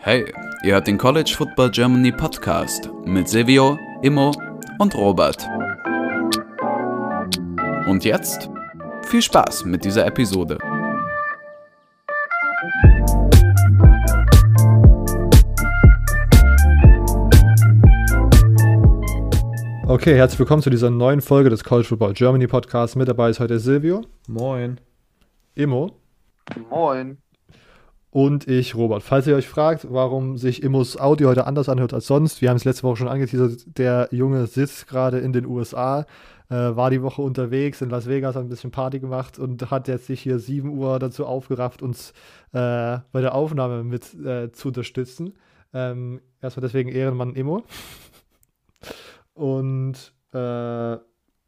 Hey, ihr hört den College Football Germany Podcast mit Silvio, Immo und Robert. Und jetzt viel Spaß mit dieser Episode. Okay, herzlich willkommen zu dieser neuen Folge des College Football Germany Podcasts. Mit dabei ist heute Silvio. Moin. Immo. Moin. Und ich, Robert. Falls ihr euch fragt, warum sich Immos Audio heute anders anhört als sonst, wir haben es letzte Woche schon angeteasert, der Junge sitzt gerade in den USA, äh, war die Woche unterwegs in Las Vegas, hat ein bisschen Party gemacht und hat jetzt sich hier 7 Uhr dazu aufgerafft, uns äh, bei der Aufnahme mit äh, zu unterstützen. Ähm, erstmal deswegen Ehrenmann Immo. Und äh,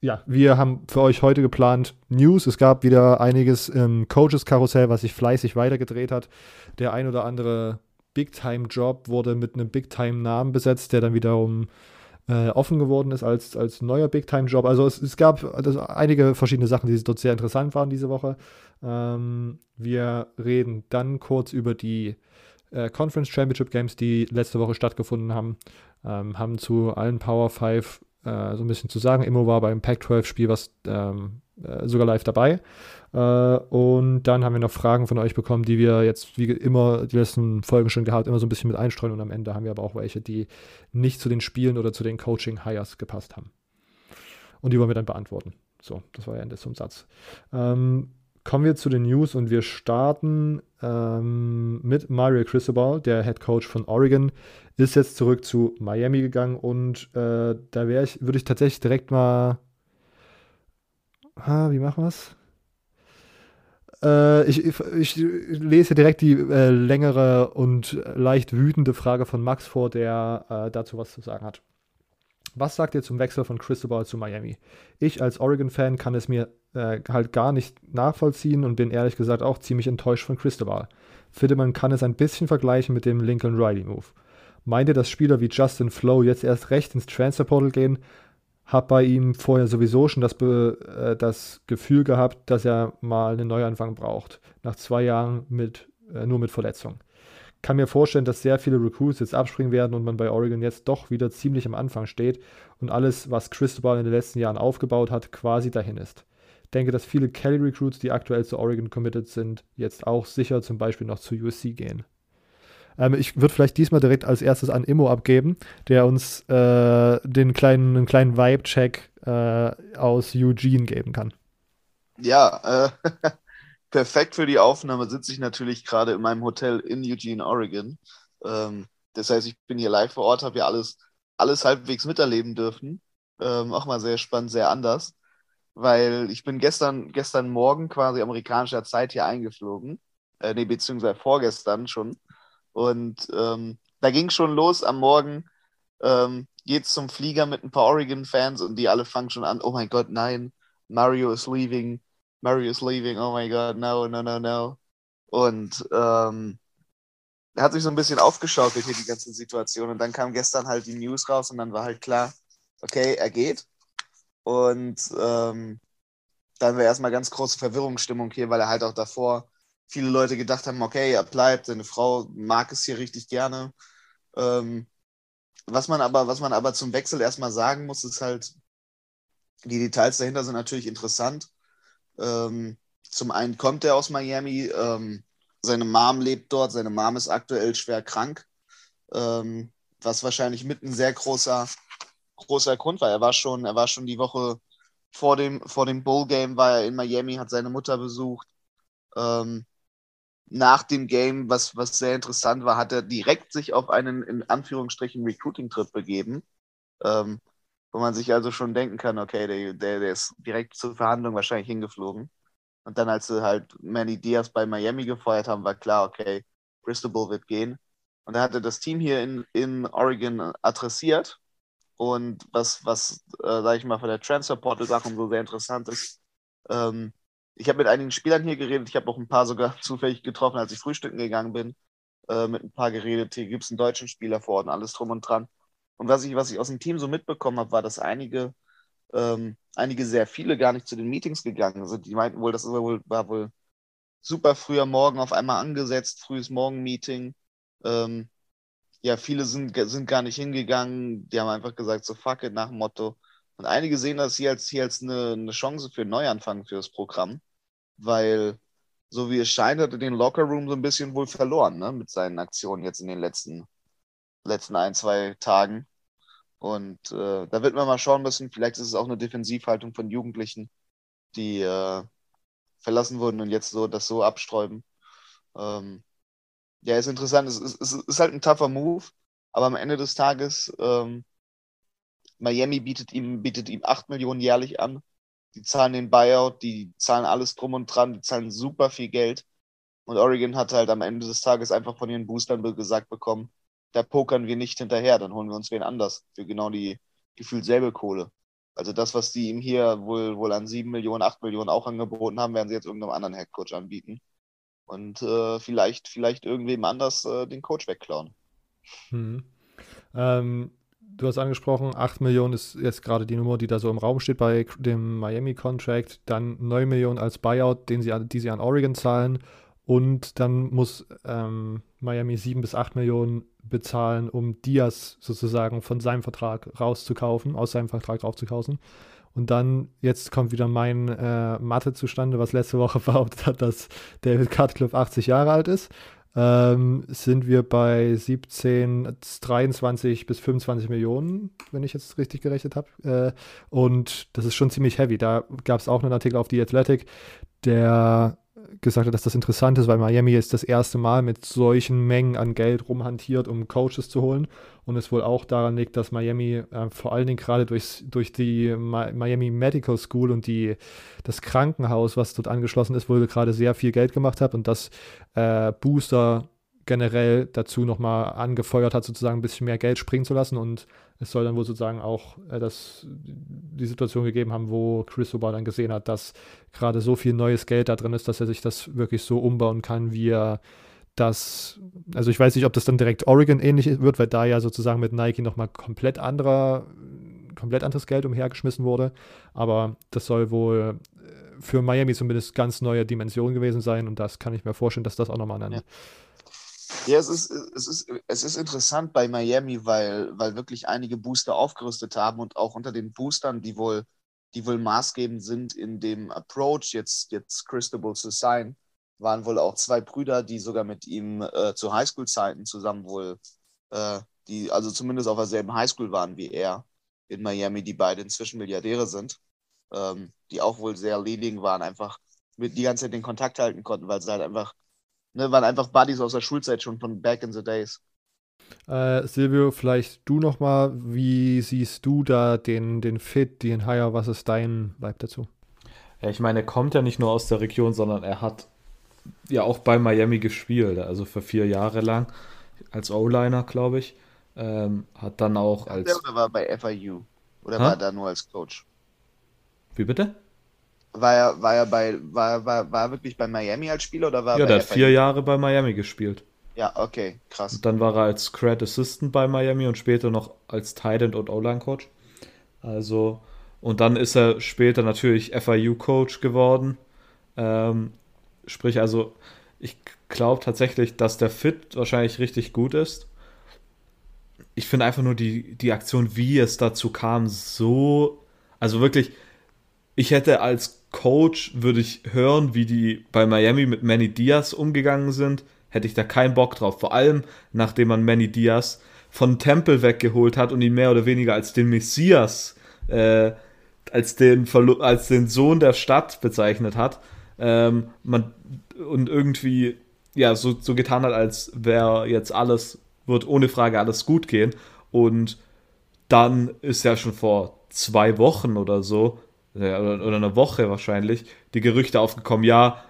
ja, wir haben für euch heute geplant News. Es gab wieder einiges im Coaches-Karussell, was sich fleißig weitergedreht hat. Der ein oder andere Big-Time-Job wurde mit einem Big-Time-Namen besetzt, der dann wiederum äh, offen geworden ist als, als neuer Big-Time-Job. Also es, es gab also einige verschiedene Sachen, die dort sehr interessant waren diese Woche. Ähm, wir reden dann kurz über die äh, Conference Championship Games, die letzte Woche stattgefunden haben. Ähm, haben zu allen Power 5 äh, so ein bisschen zu sagen. Immo war beim Pac-12-Spiel was ähm, äh, sogar live dabei. Äh, und dann haben wir noch Fragen von euch bekommen, die wir jetzt wie immer die letzten Folgen schon gehabt, immer so ein bisschen mit einstreuen. Und am Ende haben wir aber auch welche, die nicht zu den Spielen oder zu den Coaching-Hires gepasst haben. Und die wollen wir dann beantworten. So, das war ja Ende zum Satz. Ähm, kommen wir zu den News und wir starten ähm, mit Mario Cristobal, der Head Coach von Oregon, ist jetzt zurück zu Miami gegangen und äh, da wäre ich, würde ich tatsächlich direkt mal. Ah, wie machen wir es? Äh, ich, ich, lese direkt die äh, längere und leicht wütende Frage von Max vor, der äh, dazu was zu sagen hat. Was sagt ihr zum Wechsel von Cristobal zu Miami? Ich als Oregon-Fan kann es mir äh, halt gar nicht nachvollziehen und bin ehrlich gesagt auch ziemlich enttäuscht von Cristobal. Finde, man kann es ein bisschen vergleichen mit dem Lincoln Riley-Move. Meint ihr, dass Spieler wie Justin Flo jetzt erst recht ins Transferportal gehen? Hab bei ihm vorher sowieso schon das, äh, das Gefühl gehabt, dass er mal einen Neuanfang braucht. Nach zwei Jahren mit, äh, nur mit Verletzung kann mir vorstellen, dass sehr viele Recruits jetzt abspringen werden und man bei Oregon jetzt doch wieder ziemlich am Anfang steht und alles, was Cristobal in den letzten Jahren aufgebaut hat, quasi dahin ist. Ich denke, dass viele Kelly-Recruits, die aktuell zu Oregon committed sind, jetzt auch sicher zum Beispiel noch zu USC gehen. Ähm, ich würde vielleicht diesmal direkt als erstes an Immo abgeben, der uns äh, den kleinen, einen kleinen Vibe-Check äh, aus Eugene geben kann. Ja, äh, perfekt für die Aufnahme sitze ich natürlich gerade in meinem Hotel in Eugene, Oregon. Ähm, das heißt, ich bin hier live vor Ort, habe ja alles, alles halbwegs miterleben dürfen. Ähm, auch mal sehr spannend, sehr anders. Weil ich bin gestern, gestern Morgen quasi amerikanischer Zeit hier eingeflogen. Äh, nee, beziehungsweise vorgestern schon. Und ähm, da ging schon los am Morgen. Ähm, geht's zum Flieger mit ein paar Oregon-Fans und die alle fangen schon an, oh mein Gott, nein, Mario is leaving Murray is leaving, oh my god, no, no, no, no. Und ähm, er hat sich so ein bisschen aufgeschaukelt hier, die ganze Situation. Und dann kam gestern halt die News raus und dann war halt klar, okay, er geht. Und ähm, dann war erstmal ganz große Verwirrungsstimmung hier, weil er halt auch davor viele Leute gedacht haben, okay, er bleibt, seine Frau mag es hier richtig gerne. Ähm, was man aber, was man aber zum Wechsel erstmal sagen muss, ist halt, die Details dahinter sind natürlich interessant. Ähm, zum einen kommt er aus Miami, ähm, seine Mom lebt dort, seine Mom ist aktuell schwer krank, ähm, was wahrscheinlich mit ein sehr großer, großer Grund war. Er war schon, er war schon die Woche vor dem, vor dem Bowl-Game war er in Miami, hat seine Mutter besucht. Ähm, nach dem Game, was, was sehr interessant war, hat er direkt sich auf einen in Anführungsstrichen Recruiting-Trip begeben. Ähm, wo man sich also schon denken kann, okay, der, der, der ist direkt zur Verhandlung wahrscheinlich hingeflogen. Und dann, als sie halt Manny Diaz bei Miami gefeuert haben, war klar, okay, Bristol wird gehen. Und er hatte das Team hier in, in Oregon adressiert. Und was, was äh, sage ich mal, von der Transfer-Portal-Sache so sehr interessant ist, ähm, ich habe mit einigen Spielern hier geredet, ich habe auch ein paar sogar zufällig getroffen, als ich frühstücken gegangen bin, äh, mit ein paar geredet. Hier gibt es einen deutschen Spieler vor Ort und alles drum und dran. Und was ich, was ich aus dem Team so mitbekommen habe, war, dass einige, ähm, einige sehr viele gar nicht zu den Meetings gegangen sind. Die meinten wohl, das war wohl, war wohl super früher Morgen auf einmal angesetzt, frühes Morgenmeeting. Ähm, ja, viele sind, sind gar nicht hingegangen, die haben einfach gesagt, so fuck it, nach dem Motto. Und einige sehen das hier als, hier als eine, eine Chance für einen Neuanfang für das Programm, weil so wie es scheint, hat er den Lockerroom so ein bisschen wohl verloren, ne, mit seinen Aktionen jetzt in den letzten, letzten ein, zwei Tagen. Und äh, da wird man mal schauen müssen, vielleicht ist es auch eine Defensivhaltung von Jugendlichen, die äh, verlassen wurden und jetzt so das so absträuben. Ähm, ja, ist interessant. Es ist, es ist halt ein tougher Move, aber am Ende des Tages, ähm, Miami bietet ihm, bietet ihm 8 Millionen jährlich an. Die zahlen den Buyout, die zahlen alles drum und dran, die zahlen super viel Geld. Und Oregon hat halt am Ende des Tages einfach von ihren Boostern gesagt bekommen, da pokern wir nicht hinterher, dann holen wir uns wen anders für genau die gefühlt selbe Kohle. Also das, was die ihm hier wohl, wohl an 7 Millionen, 8 Millionen auch angeboten haben, werden sie jetzt irgendeinem anderen Headcoach anbieten. Und äh, vielleicht, vielleicht irgendwem anders äh, den Coach wegklauen. Hm. Ähm, du hast angesprochen, 8 Millionen ist jetzt gerade die Nummer, die da so im Raum steht bei dem Miami-Contract. Dann 9 Millionen als Buyout, den sie, die sie an Oregon zahlen. Und dann muss ähm, Miami 7 bis 8 Millionen bezahlen, um Diaz sozusagen von seinem Vertrag rauszukaufen, aus seinem Vertrag rauszukaufen. Und dann, jetzt kommt wieder mein äh, Mathe zustande, was letzte Woche behauptet hat, dass David Cutcliffe 80 Jahre alt ist. Ähm, sind wir bei 17, 23 bis 25 Millionen, wenn ich jetzt richtig gerechnet habe. Äh, und das ist schon ziemlich heavy. Da gab es auch einen Artikel auf die Athletic, der gesagt hat, dass das interessant ist, weil Miami jetzt das erste Mal mit solchen Mengen an Geld rumhantiert, um Coaches zu holen. Und es wohl auch daran liegt, dass Miami äh, vor allen Dingen gerade durch, durch die Miami Medical School und die, das Krankenhaus, was dort angeschlossen ist, wohl gerade sehr viel Geld gemacht hat und dass äh, Booster generell dazu nochmal angefeuert hat, sozusagen ein bisschen mehr Geld springen zu lassen. Und es soll dann wohl sozusagen auch äh, das, die Situation gegeben haben, wo Chris Ober dann gesehen hat, dass gerade so viel neues Geld da drin ist, dass er sich das wirklich so umbauen kann, wie er das, also ich weiß nicht, ob das dann direkt Oregon ähnlich wird, weil da ja sozusagen mit Nike nochmal komplett anderer, komplett anderes Geld umhergeschmissen wurde. Aber das soll wohl äh, für Miami zumindest ganz neue Dimension gewesen sein und das kann ich mir vorstellen, dass das auch nochmal ein ja. Ja, es ist, es ist, es ist interessant bei Miami, weil, weil wirklich einige Booster aufgerüstet haben und auch unter den Boostern, die wohl, die wohl maßgebend sind in dem Approach, jetzt, jetzt Christabel zu sein, waren wohl auch zwei Brüder, die sogar mit ihm äh, zu Highschool-Zeiten zusammen wohl, äh, die also zumindest auf derselben Highschool waren wie er in Miami, die beide inzwischen Milliardäre sind, ähm, die auch wohl sehr leading waren, einfach mit die ganze Zeit den Kontakt halten konnten, weil sie halt einfach Ne, waren einfach Buddies aus der Schulzeit schon von back in the days. Äh, Silvio, vielleicht du nochmal, wie siehst du da den, den Fit, den Hire, was ist dein Vibe dazu? Ja, ich meine, er kommt ja nicht nur aus der Region, sondern er hat ja auch bei Miami gespielt, also für vier Jahre lang als O-Liner, glaube ich. Ähm, hat dann auch als. Der oder war bei FIU? Oder ha? war er da nur als Coach? Wie bitte? War er, war er bei, war, war, war er wirklich bei Miami als Spieler oder war Ja, der hat vier Jahre bei Miami gespielt. Ja, okay, krass. Und dann war er als Cred Assistant bei Miami und später noch als Tight End und O-Line Coach. Also, und dann ist er später natürlich FIU Coach geworden. Ähm, sprich, also, ich glaube tatsächlich, dass der Fit wahrscheinlich richtig gut ist. Ich finde einfach nur die, die Aktion, wie es dazu kam, so, also wirklich, ich hätte als Coach würde ich hören, wie die bei Miami mit Manny Diaz umgegangen sind, hätte ich da keinen Bock drauf. Vor allem, nachdem man Manny Diaz von Temple weggeholt hat und ihn mehr oder weniger als den Messias, äh, als, den als den Sohn der Stadt bezeichnet hat. Ähm, man, und irgendwie ja so, so getan hat, als wäre jetzt alles, wird ohne Frage alles gut gehen. Und dann ist ja schon vor zwei Wochen oder so oder, oder eine Woche wahrscheinlich, die Gerüchte aufgekommen, ja,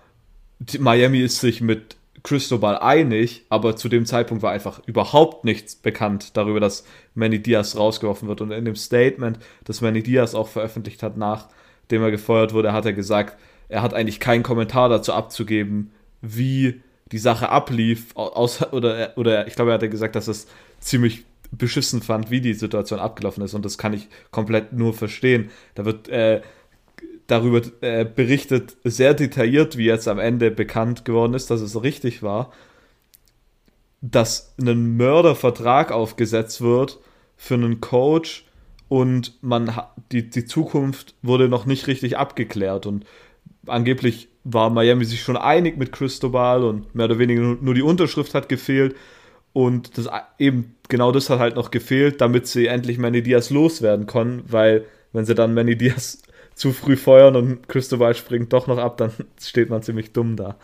Miami ist sich mit Cristobal einig, aber zu dem Zeitpunkt war einfach überhaupt nichts bekannt darüber, dass Manny Diaz rausgeworfen wird. Und in dem Statement, das Manny Diaz auch veröffentlicht hat, nachdem er gefeuert wurde, hat er gesagt, er hat eigentlich keinen Kommentar dazu abzugeben, wie die Sache ablief, außer, oder, oder ich glaube, er hatte gesagt, dass es ziemlich beschissen fand, wie die Situation abgelaufen ist. Und das kann ich komplett nur verstehen. Da wird, äh, darüber äh, berichtet, sehr detailliert, wie jetzt am Ende bekannt geworden ist, dass es richtig war, dass ein Mördervertrag aufgesetzt wird für einen Coach und man die, die Zukunft wurde noch nicht richtig abgeklärt und angeblich war Miami sich schon einig mit Cristobal und mehr oder weniger nur die Unterschrift hat gefehlt und das eben genau das hat halt noch gefehlt, damit sie endlich Manny Diaz loswerden können, weil wenn sie dann Manny Diaz zu früh feuern und Cristobal springt doch noch ab, dann steht man ziemlich dumm da.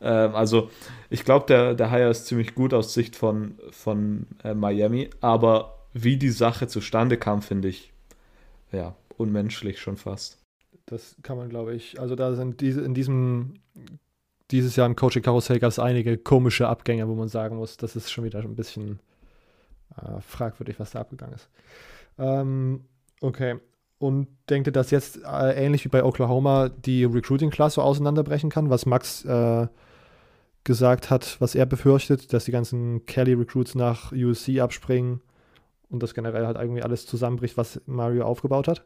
Ähm, also ich glaube, der, der Hire ist ziemlich gut aus Sicht von, von äh, Miami, aber wie die Sache zustande kam, finde ich ja unmenschlich schon fast. Das kann man, glaube ich, also da sind diese, in diesem, dieses Jahr im Coaching-Karussell gab es einige komische Abgänge, wo man sagen muss, das ist schon wieder ein bisschen äh, fragwürdig, was da abgegangen ist. Ähm, okay. Und denkt ihr, dass jetzt äh, ähnlich wie bei Oklahoma die Recruiting-Klasse auseinanderbrechen kann, was Max äh, gesagt hat, was er befürchtet, dass die ganzen Kelly-Recruits nach USC abspringen und das generell halt irgendwie alles zusammenbricht, was Mario aufgebaut hat?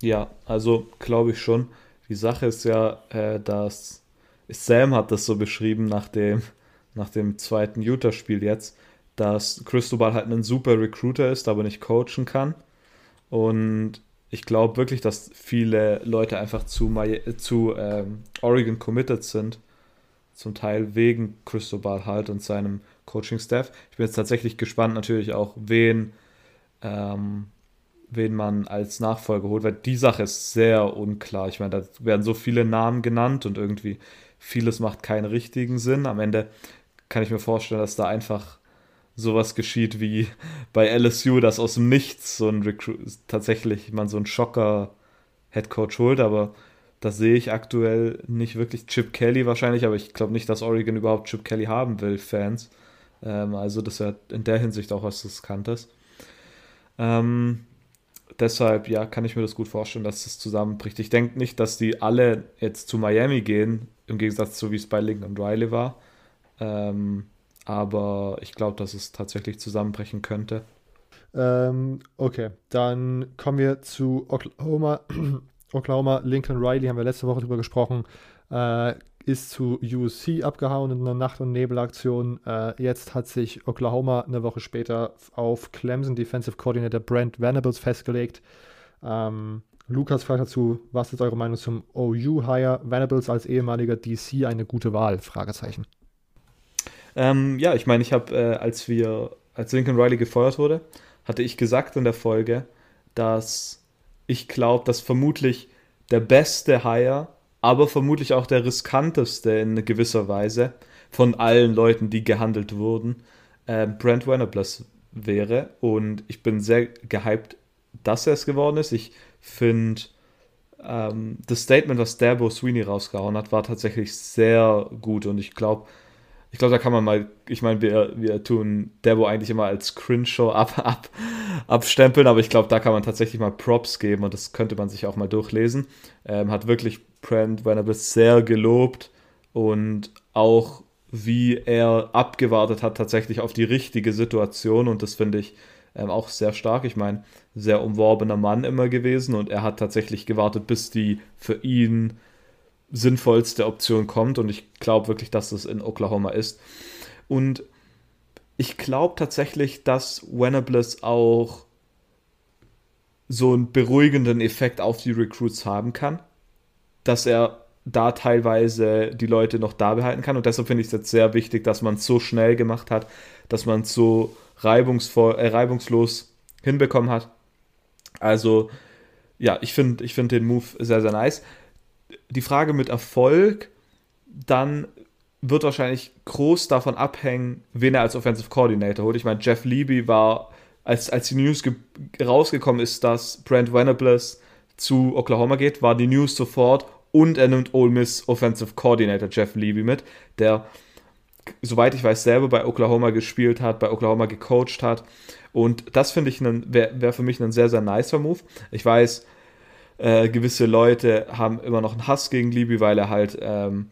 Ja, also glaube ich schon. Die Sache ist ja, äh, dass Sam hat das so beschrieben nach dem, nach dem zweiten Utah-Spiel jetzt, dass Cristobal halt ein super Recruiter ist, aber nicht coachen kann. Und ich glaube wirklich, dass viele Leute einfach zu, zu ähm, Oregon committed sind. Zum Teil wegen Cristobal halt und seinem Coaching-Staff. Ich bin jetzt tatsächlich gespannt, natürlich auch, wen, ähm, wen man als Nachfolger holt, weil die Sache ist sehr unklar. Ich meine, da werden so viele Namen genannt und irgendwie vieles macht keinen richtigen Sinn. Am Ende kann ich mir vorstellen, dass da einfach sowas geschieht wie bei LSU, dass aus dem Nichts so ein Recruit tatsächlich man so einen Schocker Headcoach holt, aber das sehe ich aktuell nicht wirklich. Chip Kelly wahrscheinlich, aber ich glaube nicht, dass Oregon überhaupt Chip Kelly haben will, Fans. Ähm, also das wäre in der Hinsicht auch was Riskantes. Ähm, deshalb, ja, kann ich mir das gut vorstellen, dass das zusammenbricht. Ich denke nicht, dass die alle jetzt zu Miami gehen, im Gegensatz zu wie es bei Lincoln und Riley war. Ähm, aber ich glaube, dass es tatsächlich zusammenbrechen könnte. Ähm, okay, dann kommen wir zu Oklahoma. Oklahoma, Lincoln Riley, haben wir letzte Woche drüber gesprochen. Äh, ist zu USC abgehauen in einer Nacht- und Nebelaktion. Äh, jetzt hat sich Oklahoma eine Woche später auf Clemson Defensive Coordinator Brent Venables festgelegt. Ähm, Lukas fragt dazu, was ist eure Meinung zum OU-Hire? Venables als ehemaliger DC eine gute Wahl? Fragezeichen. Ähm, ja, ich meine, ich habe, äh, als wir, als Lincoln Riley gefeuert wurde, hatte ich gesagt in der Folge, dass ich glaube, dass vermutlich der beste Hire aber vermutlich auch der riskanteste in gewisser Weise von allen Leuten, die gehandelt wurden, äh, Brent Venables wäre. Und ich bin sehr gehypt, dass er es geworden ist. Ich finde, ähm, das Statement, was Dabo Sweeney rausgehauen hat, war tatsächlich sehr gut. Und ich glaube, ich glaube, da kann man mal, ich meine, wir, wir tun Debo eigentlich immer als Cringe-Show ab, ab, abstempeln, aber ich glaube, da kann man tatsächlich mal Props geben und das könnte man sich auch mal durchlesen. Ähm, hat wirklich Brent Venables sehr gelobt und auch wie er abgewartet hat tatsächlich auf die richtige Situation und das finde ich ähm, auch sehr stark. Ich meine, sehr umworbener Mann immer gewesen und er hat tatsächlich gewartet, bis die für ihn sinnvollste Option kommt und ich glaube wirklich, dass das in Oklahoma ist. Und ich glaube tatsächlich, dass Venables auch so einen beruhigenden Effekt auf die Recruits haben kann, dass er da teilweise die Leute noch da behalten kann und deshalb finde ich es jetzt sehr wichtig, dass man es so schnell gemacht hat, dass man es so reibungsvoll, äh, reibungslos hinbekommen hat. Also ja, ich finde ich find den Move sehr, sehr nice die Frage mit Erfolg, dann wird wahrscheinlich groß davon abhängen, wen er als Offensive Coordinator holt. Ich meine, Jeff Levy war, als, als die News rausgekommen ist, dass Brent Venables zu Oklahoma geht, war die News sofort und er nimmt Ole Miss Offensive Coordinator Jeff Levy mit, der, soweit ich weiß, selber bei Oklahoma gespielt hat, bei Oklahoma gecoacht hat. Und das finde ich wäre wär für mich ein sehr, sehr nicer Move. Ich weiß, äh, gewisse Leute haben immer noch einen Hass gegen Libby, weil er halt ähm,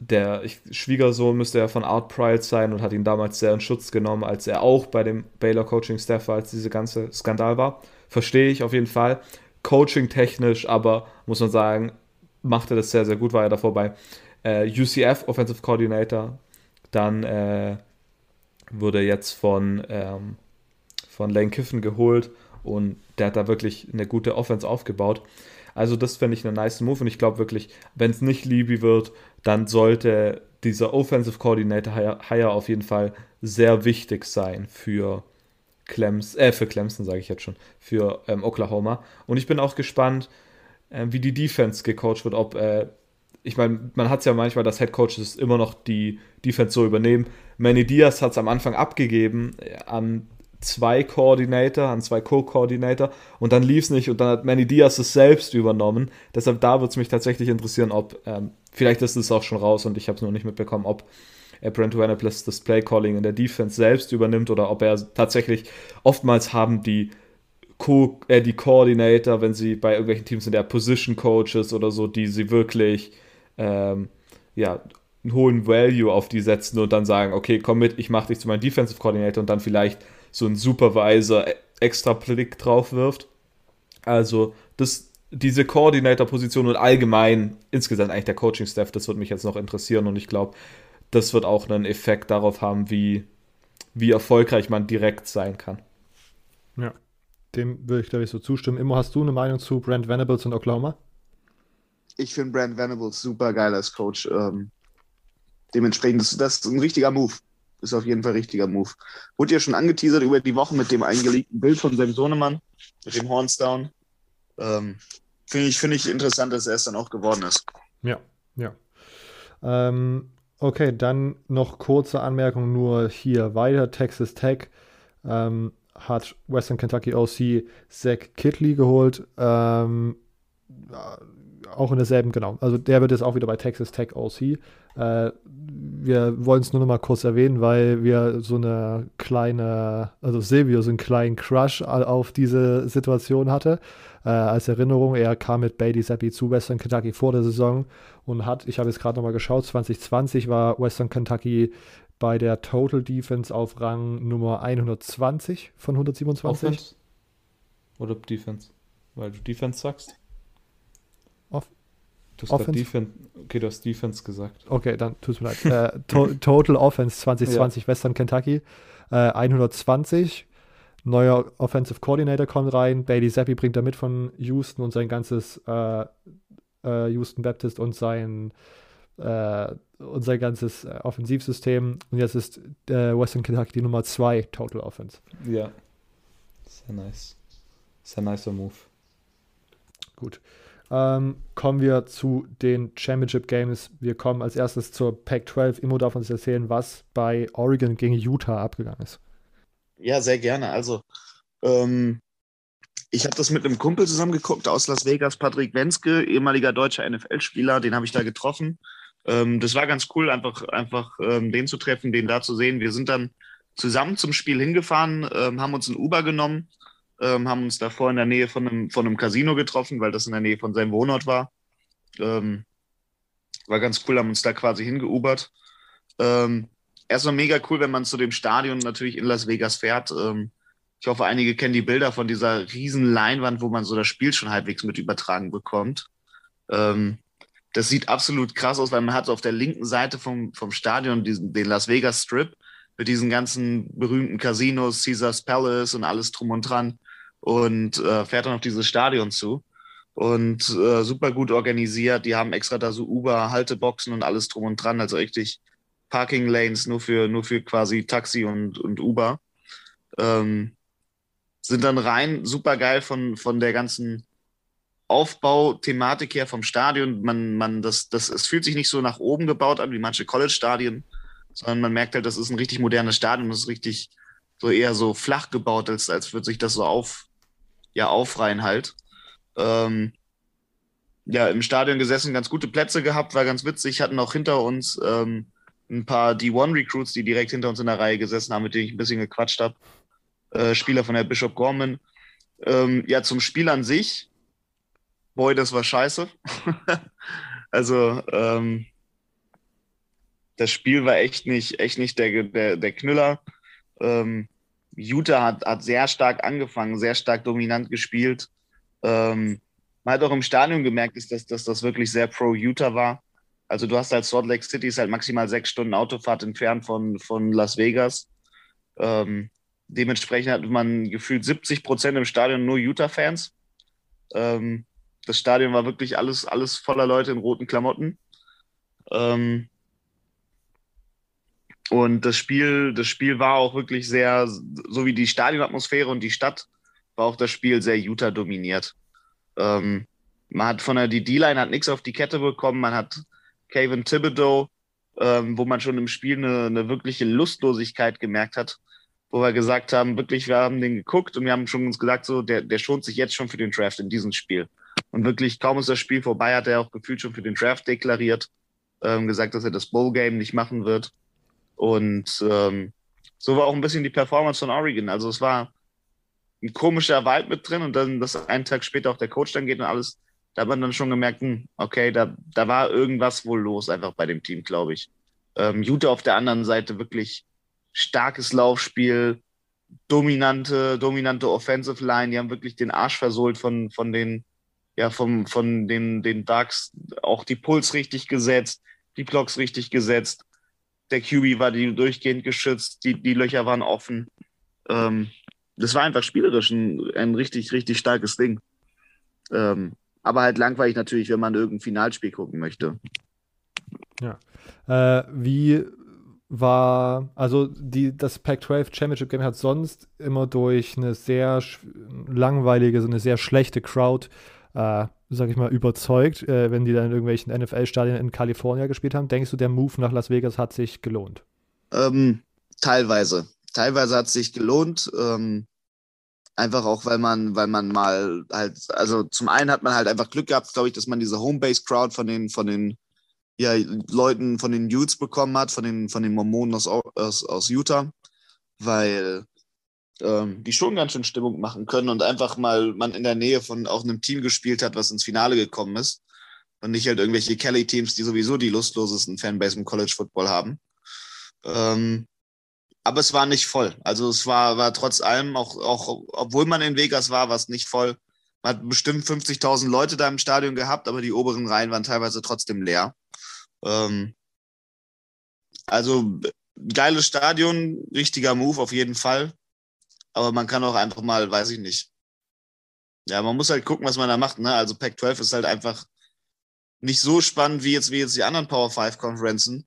der ich, Schwiegersohn müsste ja von Art Pride sein und hat ihn damals sehr in Schutz genommen, als er auch bei dem Baylor Coaching Staff war, als dieser ganze Skandal war. Verstehe ich auf jeden Fall. Coaching-technisch, aber muss man sagen, machte das sehr, sehr gut, war er davor bei äh, UCF, Offensive Coordinator. Dann äh, wurde jetzt von, ähm, von Lane Kiffen geholt und der hat da wirklich eine gute Offense aufgebaut. Also das fände ich einen nice Move und ich glaube wirklich, wenn es nicht Libby wird, dann sollte dieser Offensive Coordinator Hire auf jeden Fall sehr wichtig sein für Clems, äh, für Clemson sage ich jetzt schon, für ähm, Oklahoma. Und ich bin auch gespannt, äh, wie die Defense gecoacht wird, ob äh, ich meine, man hat es ja manchmal, dass Head Coaches immer noch die Defense so übernehmen. Manny Diaz hat es am Anfang abgegeben äh, an zwei Coordinator, an zwei Co-Coordinator und dann lief es nicht und dann hat Manny Diaz es selbst übernommen. Deshalb da würde es mich tatsächlich interessieren, ob, ähm, vielleicht ist es auch schon raus und ich habe es noch nicht mitbekommen, ob äh, Brent Wanaplis das Play Calling in der Defense selbst übernimmt oder ob er tatsächlich oftmals haben die Co äh, die Coordinator, wenn sie bei irgendwelchen Teams sind, der Position Coaches oder so, die sie wirklich ähm, ja, einen hohen Value auf die setzen und dann sagen, okay, komm mit, ich mache dich zu meinem Defensive Coordinator und dann vielleicht so ein Supervisor e-, extra Blick drauf wirft. Also das, diese Coordinator-Position und allgemein insgesamt eigentlich der Coaching-Staff, das würde mich jetzt noch interessieren und ich glaube, das wird auch einen Effekt darauf haben, wie, wie erfolgreich man direkt sein kann. Ja, dem würde ich, glaube ich, so zustimmen. Immer hast du eine Meinung zu Brent Venables und Oklahoma? Ich finde Brent Venables super geil als Coach. Ähm, dementsprechend, das, das ist ein richtiger Move ist auf jeden Fall richtiger Move. Wurde ja schon angeteasert über die Woche mit dem eingelegten Bild von seinem Sohnemann, mit dem Hornsdown. Ähm, Finde ich, find ich interessant, dass er es dann auch geworden ist. Ja, ja. Ähm, okay, dann noch kurze Anmerkung nur hier weiter. Texas Tech ähm, hat Western Kentucky OC Zach Kidley geholt. Ähm, auch in derselben, genau. Also der wird jetzt auch wieder bei Texas Tech OC. Äh, wir wollen es nur noch mal kurz erwähnen, weil wir so eine kleine, also Silvio so einen kleinen Crush auf diese Situation hatte. Äh, als Erinnerung, er kam mit Bailey Zappi zu Western Kentucky vor der Saison und hat, ich habe jetzt gerade noch mal geschaut, 2020 war Western Kentucky bei der Total Defense auf Rang Nummer 120 von 127. Offense oder Defense? Weil du Defense sagst. Du hast Defense, okay, du hast Defense gesagt. Okay, dann tut es mir leid. äh, to Total Offense 2020 ja. Western Kentucky. Äh, 120. Neuer Offensive Coordinator kommt rein. Bailey Zappi bringt er mit von Houston und sein ganzes äh, äh Houston Baptist und sein äh, und sein ganzes äh, Offensivsystem. Und jetzt ist Western Kentucky die Nummer 2 Total Offense. Ja. Sehr nice. Sehr nicer Move. Gut. Ähm, kommen wir zu den Championship Games. Wir kommen als erstes zur Pac-12. Immo darf uns erzählen, was bei Oregon gegen Utah abgegangen ist. Ja, sehr gerne. Also, ähm, ich habe das mit einem Kumpel zusammen geguckt aus Las Vegas, Patrick Wenske, ehemaliger deutscher NFL-Spieler, den habe ich da getroffen. Ähm, das war ganz cool, einfach, einfach ähm, den zu treffen, den da zu sehen. Wir sind dann zusammen zum Spiel hingefahren, ähm, haben uns ein Uber genommen ähm, haben uns davor in der Nähe von einem, von einem Casino getroffen, weil das in der Nähe von seinem Wohnort war. Ähm, war ganz cool, haben uns da quasi hingeubert. Ähm, erstmal mega cool, wenn man zu dem Stadion natürlich in Las Vegas fährt. Ich hoffe, einige kennen die Bilder von dieser riesen Leinwand, wo man so das Spiel schon halbwegs mit übertragen bekommt. Ähm, das sieht absolut krass aus, weil man hat auf der linken Seite vom, vom Stadion diesen, den Las Vegas Strip mit diesen ganzen berühmten Casinos, Caesars Palace und alles drum und dran und äh, fährt dann auf dieses Stadion zu. Und äh, super gut organisiert. Die haben extra da so Uber-Halteboxen und alles drum und dran, also richtig Parking Lanes nur für, nur für quasi Taxi und, und Uber. Ähm, sind dann rein super geil von, von der ganzen Aufbau-Thematik her vom Stadion. Man, man, das, das, es fühlt sich nicht so nach oben gebaut an wie manche College-Stadien, sondern man merkt halt, das ist ein richtig modernes Stadion, das ist richtig so eher so flach gebaut, als, als würde sich das so auf, ja, aufreihen halt. Ähm, ja, im Stadion gesessen, ganz gute Plätze gehabt, war ganz witzig, hatten auch hinter uns ähm, ein paar D1-Recruits, die direkt hinter uns in der Reihe gesessen haben, mit denen ich ein bisschen gequatscht habe. Äh, Spieler von der Bishop Gorman. Ähm, ja, zum Spiel an sich, boy, das war scheiße. also, ähm, das Spiel war echt nicht, echt nicht der, der, der Knüller. Ähm, Utah hat, hat sehr stark angefangen, sehr stark dominant gespielt. Ähm, man hat auch im Stadion gemerkt, dass, dass, dass das wirklich sehr pro Utah war. Also du hast halt Salt Lake City, ist halt maximal sechs Stunden Autofahrt entfernt von, von Las Vegas. Ähm, dementsprechend hat man gefühlt 70 Prozent im Stadion nur Utah-Fans. Ähm, das Stadion war wirklich alles, alles voller Leute in roten Klamotten. Ähm, und das Spiel, das Spiel war auch wirklich sehr, so wie die Stadionatmosphäre und die Stadt, war auch das Spiel sehr Utah dominiert. Ähm, man hat von der D-Line hat nichts auf die Kette bekommen. Man hat Kevin Thibodeau, ähm, wo man schon im Spiel eine, eine wirkliche Lustlosigkeit gemerkt hat, wo wir gesagt haben, wirklich, wir haben den geguckt und wir haben schon uns gesagt, so, der, der schont sich jetzt schon für den Draft in diesem Spiel. Und wirklich, kaum ist das Spiel vorbei, hat er auch gefühlt schon für den Draft deklariert, ähm, gesagt, dass er das Bowl-Game nicht machen wird. Und ähm, so war auch ein bisschen die Performance von Oregon. Also es war ein komischer Vibe mit drin und dann, dass einen Tag später auch der Coach dann geht und alles, da hat man dann schon gemerkt, hm, okay, da, da war irgendwas wohl los einfach bei dem Team, glaube ich. Ähm, Utah auf der anderen Seite wirklich starkes Laufspiel, dominante, dominante Offensive Line, die haben wirklich den Arsch versohlt von, von den, ja, vom, von den, den Ducks, auch die Puls richtig gesetzt, die Blocks richtig gesetzt. Der QB war die durchgehend geschützt, die, die Löcher waren offen. Ähm, das war einfach spielerisch ein, ein richtig, richtig starkes Ding. Ähm, aber halt langweilig natürlich, wenn man irgendein Finalspiel gucken möchte. Ja. Äh, wie war, also die, das Pac-12 Championship Game hat sonst immer durch eine sehr langweilige, so eine sehr schlechte Crowd, äh, sag ich mal, überzeugt, äh, wenn die dann in irgendwelchen NFL-Stadien in Kalifornien gespielt haben. Denkst du, der Move nach Las Vegas hat sich gelohnt? Ähm, teilweise. Teilweise hat es sich gelohnt. Ähm, Einfach auch, weil man, weil man mal halt, also zum einen hat man halt einfach Glück gehabt, glaube ich, dass man diese Homebase-Crowd von den, von den ja, Leuten, von den Youths bekommen hat, von den, von den Mormonen aus, aus, aus Utah, weil ähm, die schon ganz schön Stimmung machen können und einfach mal man in der Nähe von auch einem Team gespielt hat, was ins Finale gekommen ist und nicht halt irgendwelche Kelly-Teams, die sowieso die lustlosesten Fanbase im College Football haben. Ähm, aber es war nicht voll. Also es war, war trotz allem, auch, auch obwohl man in Vegas war, war es nicht voll. Man hat bestimmt 50.000 Leute da im Stadion gehabt, aber die oberen Reihen waren teilweise trotzdem leer. Ähm, also geiles Stadion, richtiger Move auf jeden Fall. Aber man kann auch einfach mal, weiß ich nicht. Ja, man muss halt gucken, was man da macht. Ne? Also Pac-12 ist halt einfach nicht so spannend wie jetzt, wie jetzt die anderen Power 5 Konferenzen.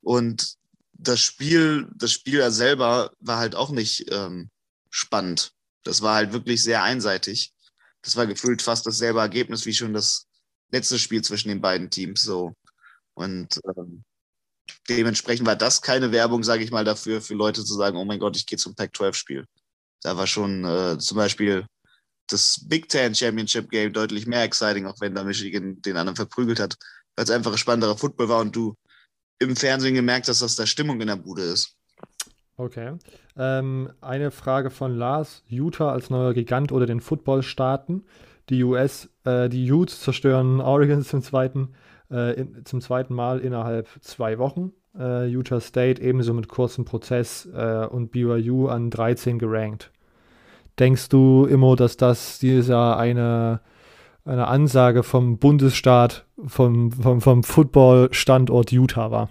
Und das Spiel, das Spiel selber war halt auch nicht ähm, spannend. Das war halt wirklich sehr einseitig. Das war gefühlt fast dasselbe Ergebnis wie schon das letzte Spiel zwischen den beiden Teams. So. Und ähm, dementsprechend war das keine Werbung, sage ich mal, dafür, für Leute zu sagen, oh mein Gott, ich gehe zum Pac-12-Spiel. Da war schon äh, zum Beispiel das Big Ten Championship Game deutlich mehr exciting, auch wenn da Michigan den anderen verprügelt hat, weil es einfach ein spannenderer Football war und du im Fernsehen gemerkt hast, dass da Stimmung in der Bude ist. Okay. Ähm, eine Frage von Lars. Utah als neuer Gigant oder den Footballstaaten. Die US, äh, die Utes zerstören Oregon zum zweiten, äh, in, zum zweiten Mal innerhalb zwei Wochen. Äh, Utah State ebenso mit kurzem Prozess äh, und BYU an 13 gerankt. Denkst du immer, dass das dieser eine eine Ansage vom Bundesstaat, vom, vom, vom Football-Standort Utah war.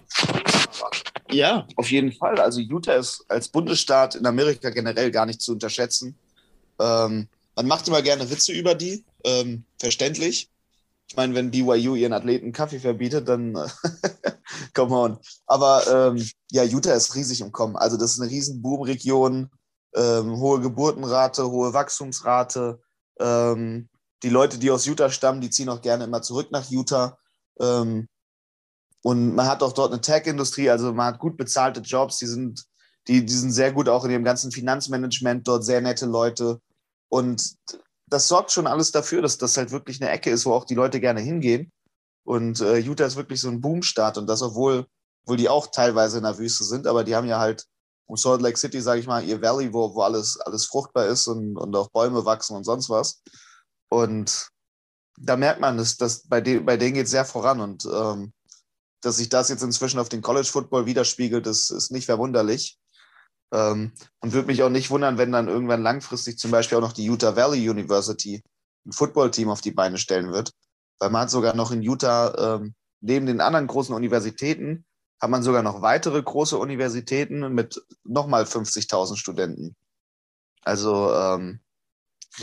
Ja, auf jeden Fall. Also Utah ist als Bundesstaat in Amerika generell gar nicht zu unterschätzen. Ähm, man macht immer gerne Witze über die, ähm, verständlich. Ich meine, wenn BYU ihren Athleten Kaffee verbietet, dann come on. Aber ähm, ja, Utah ist riesig im Kommen. Also das ist eine riesen Boomregion, ähm, hohe Geburtenrate, hohe Wachstumsrate. Ähm, die Leute, die aus Utah stammen, die ziehen auch gerne immer zurück nach Utah. Ähm, und man hat auch dort eine Tech-Industrie, also man hat gut bezahlte Jobs, die sind, die, die sind sehr gut auch in ihrem ganzen Finanzmanagement, dort sehr nette Leute. Und das sorgt schon alles dafür, dass das halt wirklich eine Ecke ist, wo auch die Leute gerne hingehen. Und äh, Utah ist wirklich so ein Boomstart und das, obwohl, obwohl die auch teilweise in der Wüste sind, aber die haben ja halt um Salt Lake City, sage ich mal, ihr Valley, wo, wo alles, alles fruchtbar ist und, und auch Bäume wachsen und sonst was. Und da merkt man, dass, dass bei, de, bei denen geht es sehr voran und ähm, dass sich das jetzt inzwischen auf den College Football widerspiegelt, ist, ist nicht verwunderlich. Ähm, und würde mich auch nicht wundern, wenn dann irgendwann langfristig zum Beispiel auch noch die Utah Valley University ein Footballteam auf die Beine stellen wird. Weil man hat sogar noch in Utah, ähm, neben den anderen großen Universitäten, hat man sogar noch weitere große Universitäten mit nochmal 50.000 Studenten. Also ähm,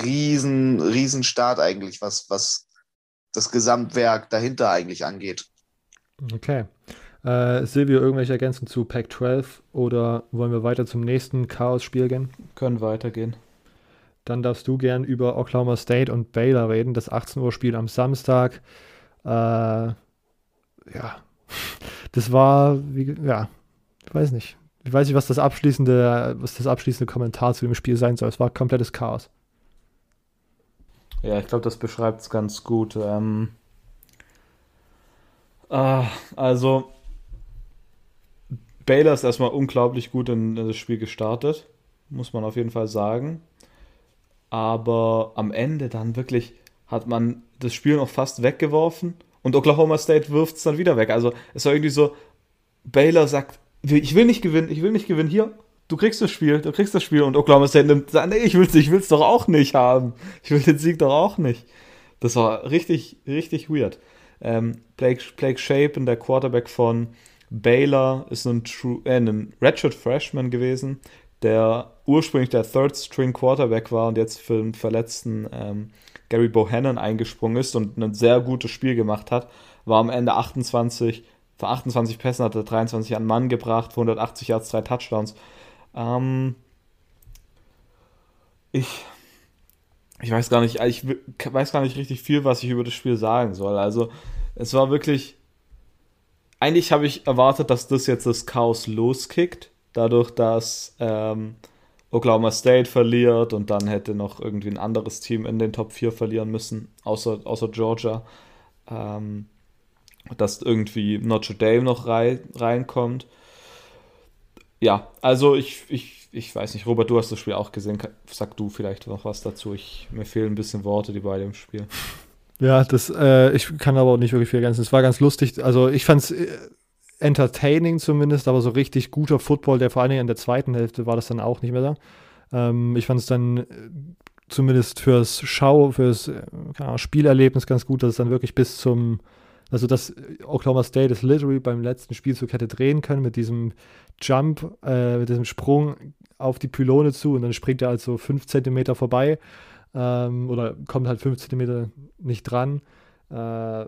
riesen, riesen Start eigentlich, was, was das Gesamtwerk dahinter eigentlich angeht. Okay. Äh, Silvio, irgendwelche Ergänzungen zu Pack 12 oder wollen wir weiter zum nächsten Chaos-Spiel gehen? Können weitergehen. Dann darfst du gern über Oklahoma State und Baylor reden, das 18 Uhr Spiel am Samstag. Äh, ja, das war, wie, ja, ich weiß nicht. Ich weiß nicht, was das abschließende, was das abschließende Kommentar zu dem Spiel sein soll. Es war komplettes Chaos. Ja, ich glaube, das beschreibt es ganz gut. Ähm, äh, also, Baylor ist erstmal unglaublich gut in, in das Spiel gestartet, muss man auf jeden Fall sagen. Aber am Ende dann wirklich hat man das Spiel noch fast weggeworfen und Oklahoma State wirft es dann wieder weg. Also es war irgendwie so, Baylor sagt, ich will nicht gewinnen, ich will nicht gewinnen, hier, du kriegst das Spiel, du kriegst das Spiel und Oklahoma State nimmt, sagt, nee, ich will's, ich will's doch auch nicht haben. Ich will den Sieg doch auch nicht. Das war richtig, richtig weird. Ähm, Blake, Blake Shapen, der Quarterback von Baylor ist ein, True, äh, ein Redshirt Freshman gewesen, der ursprünglich der Third String Quarterback war und jetzt für den verletzten ähm, Gary Bohannon eingesprungen ist und ein sehr gutes Spiel gemacht hat. War am Ende 28, für 28 Pässen hat er 23 an Mann gebracht, 180 Yards, drei Touchdowns. Ähm, ich, ich weiß gar nicht, ich weiß gar nicht richtig viel, was ich über das Spiel sagen soll. Also, es war wirklich eigentlich habe ich erwartet, dass das jetzt das Chaos loskickt, dadurch, dass ähm, Oklahoma State verliert und dann hätte noch irgendwie ein anderes Team in den Top 4 verlieren müssen, außer, außer Georgia. Ähm, dass irgendwie Notre Dame noch rei reinkommt. Ja, also ich, ich, ich weiß nicht, Robert, du hast das Spiel auch gesehen. Sag du vielleicht noch was dazu. Ich, mir fehlen ein bisschen Worte, die bei dem Spiel. Ja, das, äh, ich kann aber auch nicht wirklich viel ergänzen. Es war ganz lustig. Also ich fand es äh, entertaining zumindest, aber so richtig guter Football, der vor allen Dingen in der zweiten Hälfte war das dann auch nicht mehr da. Ähm, ich fand es dann äh, zumindest fürs Schau, fürs äh, Ahnung, Spielerlebnis ganz gut, dass es dann wirklich bis zum, also dass Oklahoma State es literally beim letzten Spielzug hätte drehen können mit diesem Jump, äh, mit diesem Sprung auf die Pylone zu und dann springt er also fünf Zentimeter vorbei ähm, oder kommt halt fünf Zentimeter nicht dran. Äh,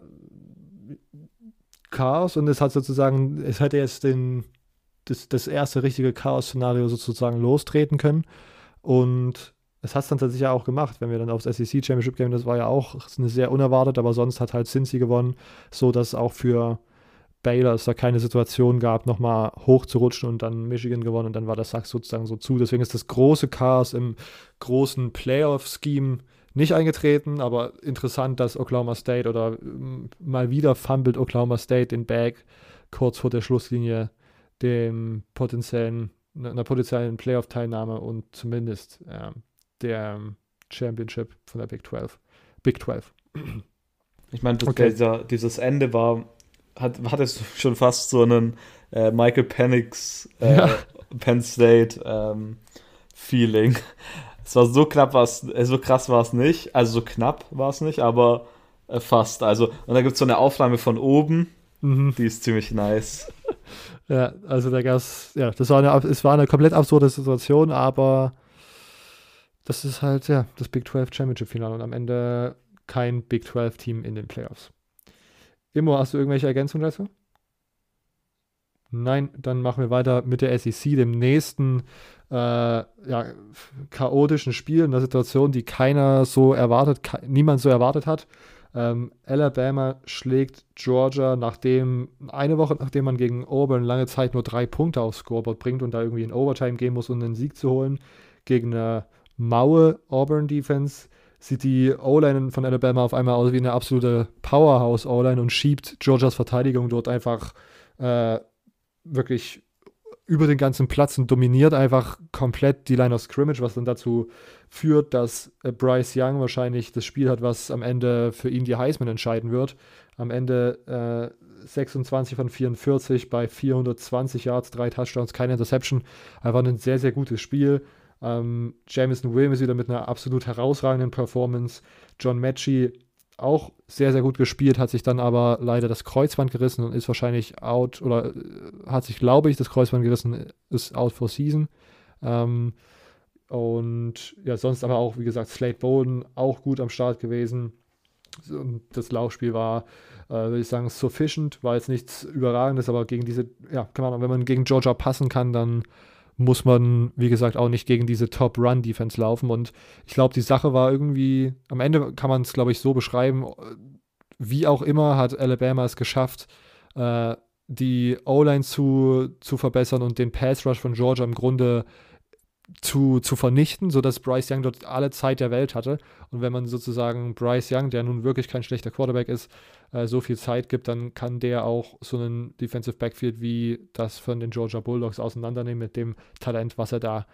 Chaos und es hat sozusagen, es hätte jetzt den, das, das erste richtige Chaos-Szenario sozusagen lostreten können. Und es hat es dann tatsächlich auch gemacht, wenn wir dann aufs SEC Championship gehen, das war ja auch eine sehr unerwartet, aber sonst hat halt Cincy gewonnen, so dass auch für Baylor es da keine Situation gab, nochmal hochzurutschen und dann Michigan gewonnen und dann war das Sack sozusagen so zu. Deswegen ist das große Chaos im großen Playoff-Scheme nicht eingetreten, aber interessant, dass Oklahoma State oder mm, mal wieder fummelt Oklahoma State den Bag kurz vor der Schlusslinie dem potenziellen, ne, einer potenziellen Playoff-Teilnahme und zumindest äh, der Championship von der Big 12. Big 12. Ich meine, okay. dieses Ende war hat, hattest du schon fast so einen äh, Michael Penix äh, ja. Penn State ähm, Feeling. Es war so knapp, war's, äh, so krass war es nicht. Also so knapp war es nicht, aber äh, fast. Also, und da gibt es so eine Aufnahme von oben, mhm. die ist ziemlich nice. Ja, also da gab es, ja, das war eine, es war eine komplett absurde Situation, aber das ist halt, ja, das Big 12 Championship Finale und am Ende kein Big 12 Team in den Playoffs. Immo, hast du irgendwelche Ergänzungen dazu? Nein, dann machen wir weiter mit der SEC, dem nächsten äh, ja, chaotischen Spiel, einer Situation, die keiner so erwartet, niemand so erwartet hat. Ähm, Alabama schlägt Georgia, nachdem eine Woche nachdem man gegen Auburn lange Zeit nur drei Punkte aufs Scoreboard bringt und da irgendwie in Overtime gehen muss, um einen Sieg zu holen, gegen eine maue Auburn-Defense sieht die O-Line von Alabama auf einmal aus wie eine absolute Powerhouse-O-Line und schiebt Georgias Verteidigung dort einfach äh, wirklich über den ganzen Platz und dominiert einfach komplett die Line of Scrimmage, was dann dazu führt, dass äh, Bryce Young wahrscheinlich das Spiel hat, was am Ende für ihn die Heisman entscheiden wird. Am Ende äh, 26 von 44 bei 420 Yards, drei Touchdowns, keine Interception. Einfach ein sehr, sehr gutes Spiel. Ähm, Jameson Williams wieder mit einer absolut herausragenden Performance. John Matchy auch sehr, sehr gut gespielt, hat sich dann aber leider das Kreuzband gerissen und ist wahrscheinlich out oder äh, hat sich, glaube ich, das Kreuzband gerissen, ist out for season. Ähm, und ja, sonst aber auch, wie gesagt, Slate Bowden auch gut am Start gewesen. Und das Laufspiel war, äh, würde ich sagen, sufficient, war jetzt nichts Überragendes, aber gegen diese, ja, kann man, wenn man gegen Georgia passen kann, dann muss man, wie gesagt, auch nicht gegen diese Top-Run-Defense laufen. Und ich glaube, die Sache war irgendwie, am Ende kann man es, glaube ich, so beschreiben, wie auch immer hat Alabama es geschafft, äh, die O-Line zu, zu verbessern und den Pass-Rush von Georgia im Grunde zu, zu vernichten, sodass Bryce Young dort alle Zeit der Welt hatte. Und wenn man sozusagen Bryce Young, der nun wirklich kein schlechter Quarterback ist, äh, so viel Zeit gibt, dann kann der auch so einen Defensive Backfield wie das von den Georgia Bulldogs auseinandernehmen mit dem Talent, was er da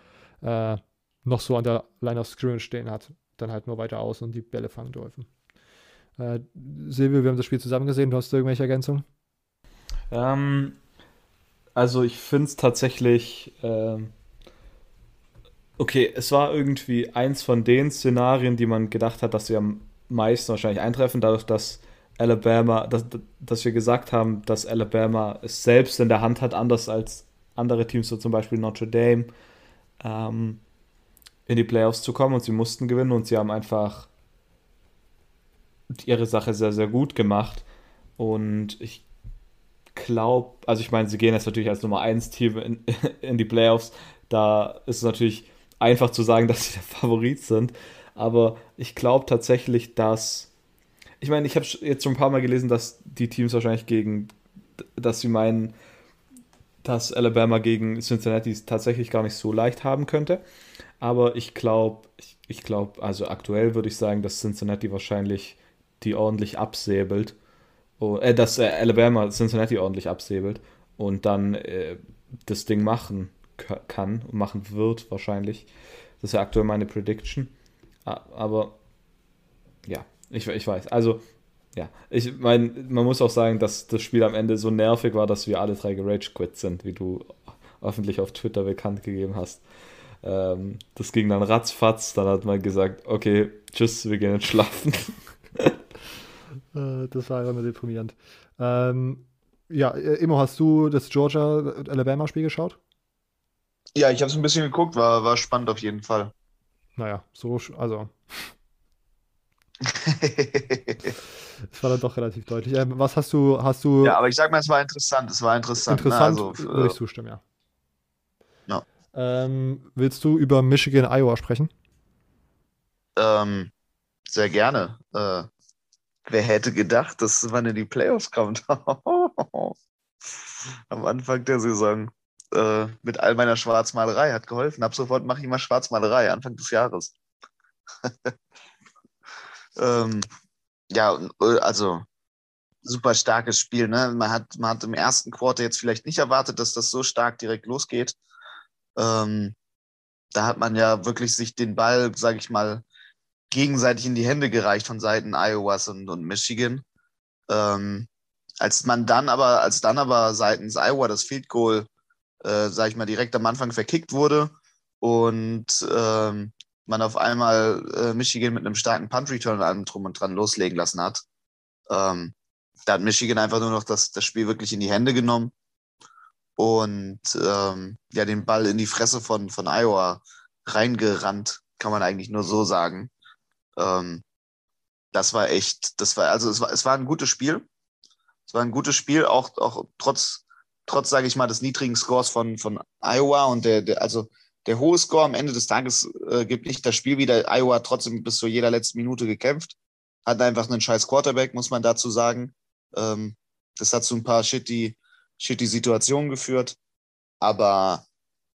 äh, noch so an der Line of Scrimmage stehen hat. Dann halt nur weiter aus und die Bälle fangen dürfen. Äh, Silvio, wir haben das Spiel zusammen gesehen. Du hast irgendwelche Ergänzungen? Ähm, also ich finde es tatsächlich ähm Okay, es war irgendwie eins von den Szenarien, die man gedacht hat, dass sie am meisten wahrscheinlich eintreffen, dadurch, dass Alabama, dass, dass wir gesagt haben, dass Alabama es selbst in der Hand hat, anders als andere Teams, so zum Beispiel Notre Dame, ähm, in die Playoffs zu kommen und sie mussten gewinnen und sie haben einfach ihre Sache sehr, sehr gut gemacht. Und ich glaube, also ich meine, sie gehen jetzt natürlich als Nummer 1 Team in, in die Playoffs. Da ist es natürlich einfach zu sagen, dass sie der Favorit sind. Aber ich glaube tatsächlich, dass. Ich meine, ich habe jetzt schon ein paar Mal gelesen, dass die Teams wahrscheinlich gegen. dass sie meinen, dass Alabama gegen Cincinnati tatsächlich gar nicht so leicht haben könnte. Aber ich glaube, ich, ich glaube, also aktuell würde ich sagen, dass Cincinnati wahrscheinlich die ordentlich absäbelt. Oh, äh, dass äh, Alabama Cincinnati ordentlich absäbelt und dann äh, das Ding machen kann und machen wird wahrscheinlich. Das ist ja aktuell meine Prediction. Aber ja, ich, ich weiß. Also, ja, ich meine, man muss auch sagen, dass das Spiel am Ende so nervig war, dass wir alle drei gerage quit sind, wie du öffentlich auf Twitter bekannt gegeben hast. Ähm, das ging dann ratzfatz, dann hat man gesagt, okay, tschüss, wir gehen jetzt schlafen. Äh, das war immer deprimierend. Ähm, ja, äh, Immo, hast du das Georgia-Alabama-Spiel geschaut? Ja, ich habe es ein bisschen geguckt, war, war spannend auf jeden Fall. Naja, so, also. Es war dann doch relativ deutlich. Ähm, was hast du, hast du. Ja, aber ich sag mal, es war interessant. Es war interessant. Ne? Interessant, ne? also, würde ich zustimmen, ja. ja. Ähm, willst du über Michigan, Iowa sprechen? Ähm, sehr gerne. Äh, wer hätte gedacht, dass man in die Playoffs kommt? Am Anfang der Saison äh, mit all meiner Schwarzmalerei hat geholfen. Ab sofort mache ich immer Schwarzmalerei, Anfang des Jahres. ähm, ja, äh, also super starkes Spiel. Ne? Man, hat, man hat im ersten Quarter jetzt vielleicht nicht erwartet, dass das so stark direkt losgeht. Ähm, da hat man ja wirklich sich den Ball, sage ich mal, gegenseitig in die Hände gereicht von Seiten Iowas und, und Michigan. Ähm, als man dann aber, als dann aber seitens Iowa das Field Goal äh, sag ich mal, direkt am Anfang verkickt wurde und ähm, man auf einmal äh, Michigan mit einem starken Punt-Return und allem drum und dran loslegen lassen hat. Ähm, da hat Michigan einfach nur noch das, das Spiel wirklich in die Hände genommen und ähm, ja, den Ball in die Fresse von, von Iowa reingerannt, kann man eigentlich nur so sagen. Ähm, das war echt, das war, also es war, es war ein gutes Spiel. Es war ein gutes Spiel, auch, auch trotz trotz, sage ich mal, des niedrigen Scores von, von Iowa und der, der, also der hohe Score am Ende des Tages äh, gibt nicht das Spiel wieder. Iowa trotzdem bis zu jeder letzten Minute gekämpft. Hat einfach einen scheiß Quarterback, muss man dazu sagen. Ähm, das hat zu ein paar shitty, shitty Situationen geführt. Aber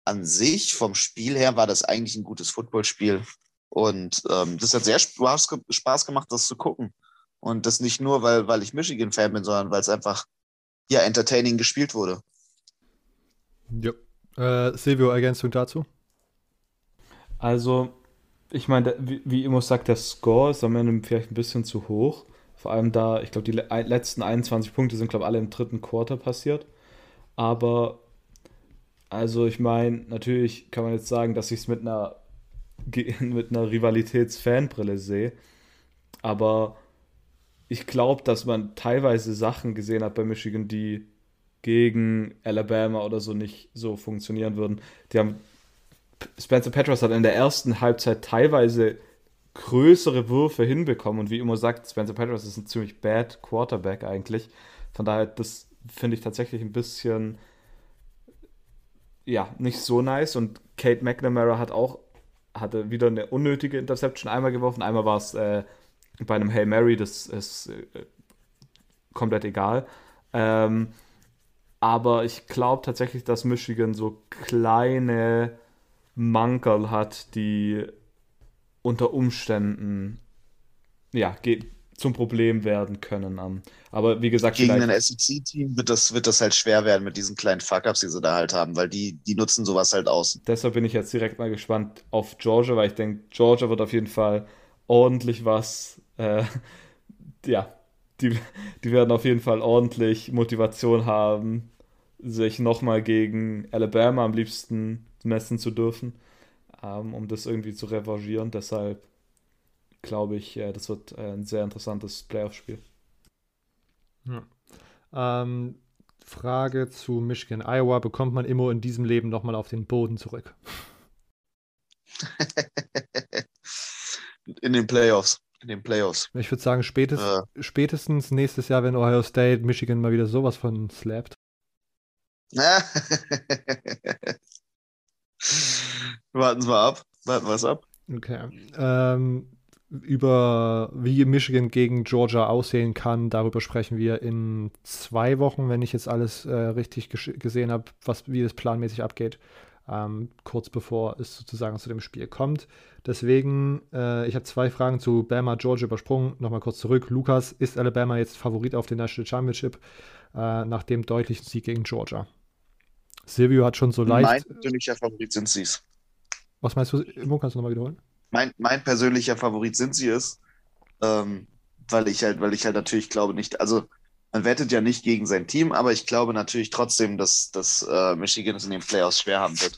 an sich, vom Spiel her, war das eigentlich ein gutes Footballspiel. Und ähm, das hat sehr Spaß, Spaß gemacht, das zu gucken. Und das nicht nur, weil, weil ich Michigan-Fan bin, sondern weil es einfach ja, entertaining gespielt wurde. Ja. Äh, Silvio, Ergänzung dazu? Also, ich meine, wie, wie sagt, der Score ist am Ende vielleicht ein bisschen zu hoch. Vor allem da, ich glaube, die letzten 21 Punkte sind, glaube ich, alle im dritten Quarter passiert. Aber, also ich meine, natürlich kann man jetzt sagen, dass sich es mit einer mit einer Rivalitäts-Fanbrille sehe. Aber ich glaube, dass man teilweise Sachen gesehen hat bei Michigan, die gegen Alabama oder so nicht so funktionieren würden. Die haben Spencer Petras hat in der ersten Halbzeit teilweise größere Würfe hinbekommen und wie immer sagt, Spencer Petras ist ein ziemlich bad Quarterback eigentlich. Von daher, das finde ich tatsächlich ein bisschen ja, nicht so nice und Kate McNamara hat auch hatte wieder eine unnötige Interception einmal geworfen, einmal war es äh, bei einem Hail Mary, das ist äh, komplett egal. Ähm, aber ich glaube tatsächlich, dass Michigan so kleine Mankerl hat, die unter Umständen ja, zum Problem werden können. Aber wie gesagt, gegen ein SEC-Team wird das, wird das halt schwer werden mit diesen kleinen Fuck-Ups, die sie da halt haben, weil die, die nutzen sowas halt aus. Deshalb bin ich jetzt direkt mal gespannt auf Georgia, weil ich denke, Georgia wird auf jeden Fall ordentlich was, äh, ja, die, die werden auf jeden Fall ordentlich Motivation haben, sich nochmal gegen Alabama am liebsten messen zu dürfen, ähm, um das irgendwie zu revanchieren. Deshalb glaube ich, äh, das wird äh, ein sehr interessantes Playoff-Spiel. Ja. Ähm, Frage zu Michigan, Iowa. Bekommt man immer in diesem Leben nochmal auf den Boden zurück? in den Playoffs. In den Playoffs. Ich würde sagen, spätestens, äh. spätestens nächstes Jahr, wenn Ohio State Michigan mal wieder sowas von slappt. Warten wir ab. Warten wir es ab. Okay. Ähm, über wie Michigan gegen Georgia aussehen kann, darüber sprechen wir in zwei Wochen, wenn ich jetzt alles äh, richtig gesehen habe, was, wie es planmäßig abgeht, ähm, kurz bevor es sozusagen zu dem Spiel kommt. Deswegen, äh, ich habe zwei Fragen zu Bama, Georgia übersprungen. Nochmal kurz zurück. Lukas, ist Alabama jetzt Favorit auf den National Championship äh, nach dem deutlichen Sieg gegen Georgia? Silvio hat schon so leicht. Mein persönlicher Favorit sind sie es. Was meinst du, Immo? Kannst du nochmal wiederholen? Mein, mein persönlicher Favorit sind sie es. Ähm, weil ich halt, weil ich halt natürlich glaube nicht, also man wettet ja nicht gegen sein Team, aber ich glaube natürlich trotzdem, dass, dass äh, Michigan es in den Playoffs schwer haben wird.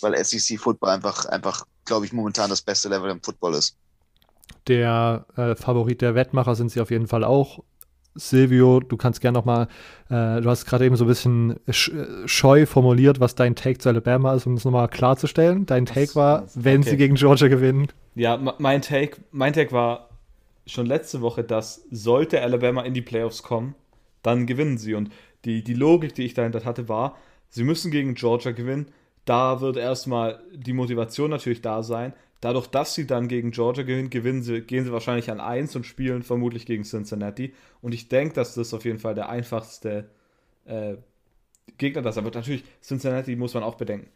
Weil SEC Football einfach, einfach, glaube ich, momentan das beste Level im Football ist. Der äh, Favorit der Wettmacher sind sie auf jeden Fall auch. Silvio, du kannst gerne nochmal, äh, du hast gerade eben so ein bisschen scheu formuliert, was dein Take zu Alabama ist, um es nochmal klarzustellen. Dein Take das, war, das, wenn okay. sie gegen Georgia gewinnen. Ja, mein Take, mein Take war schon letzte Woche, dass sollte Alabama in die Playoffs kommen, dann gewinnen sie. Und die, die Logik, die ich dahinter hatte, war, sie müssen gegen Georgia gewinnen. Da wird erstmal die Motivation natürlich da sein. Dadurch, dass sie dann gegen Georgia gewinnen, gewinnen sie, gehen sie wahrscheinlich an 1 und spielen vermutlich gegen Cincinnati. Und ich denke, dass das auf jeden Fall der einfachste äh, Gegner ist. Aber natürlich, Cincinnati muss man auch bedenken.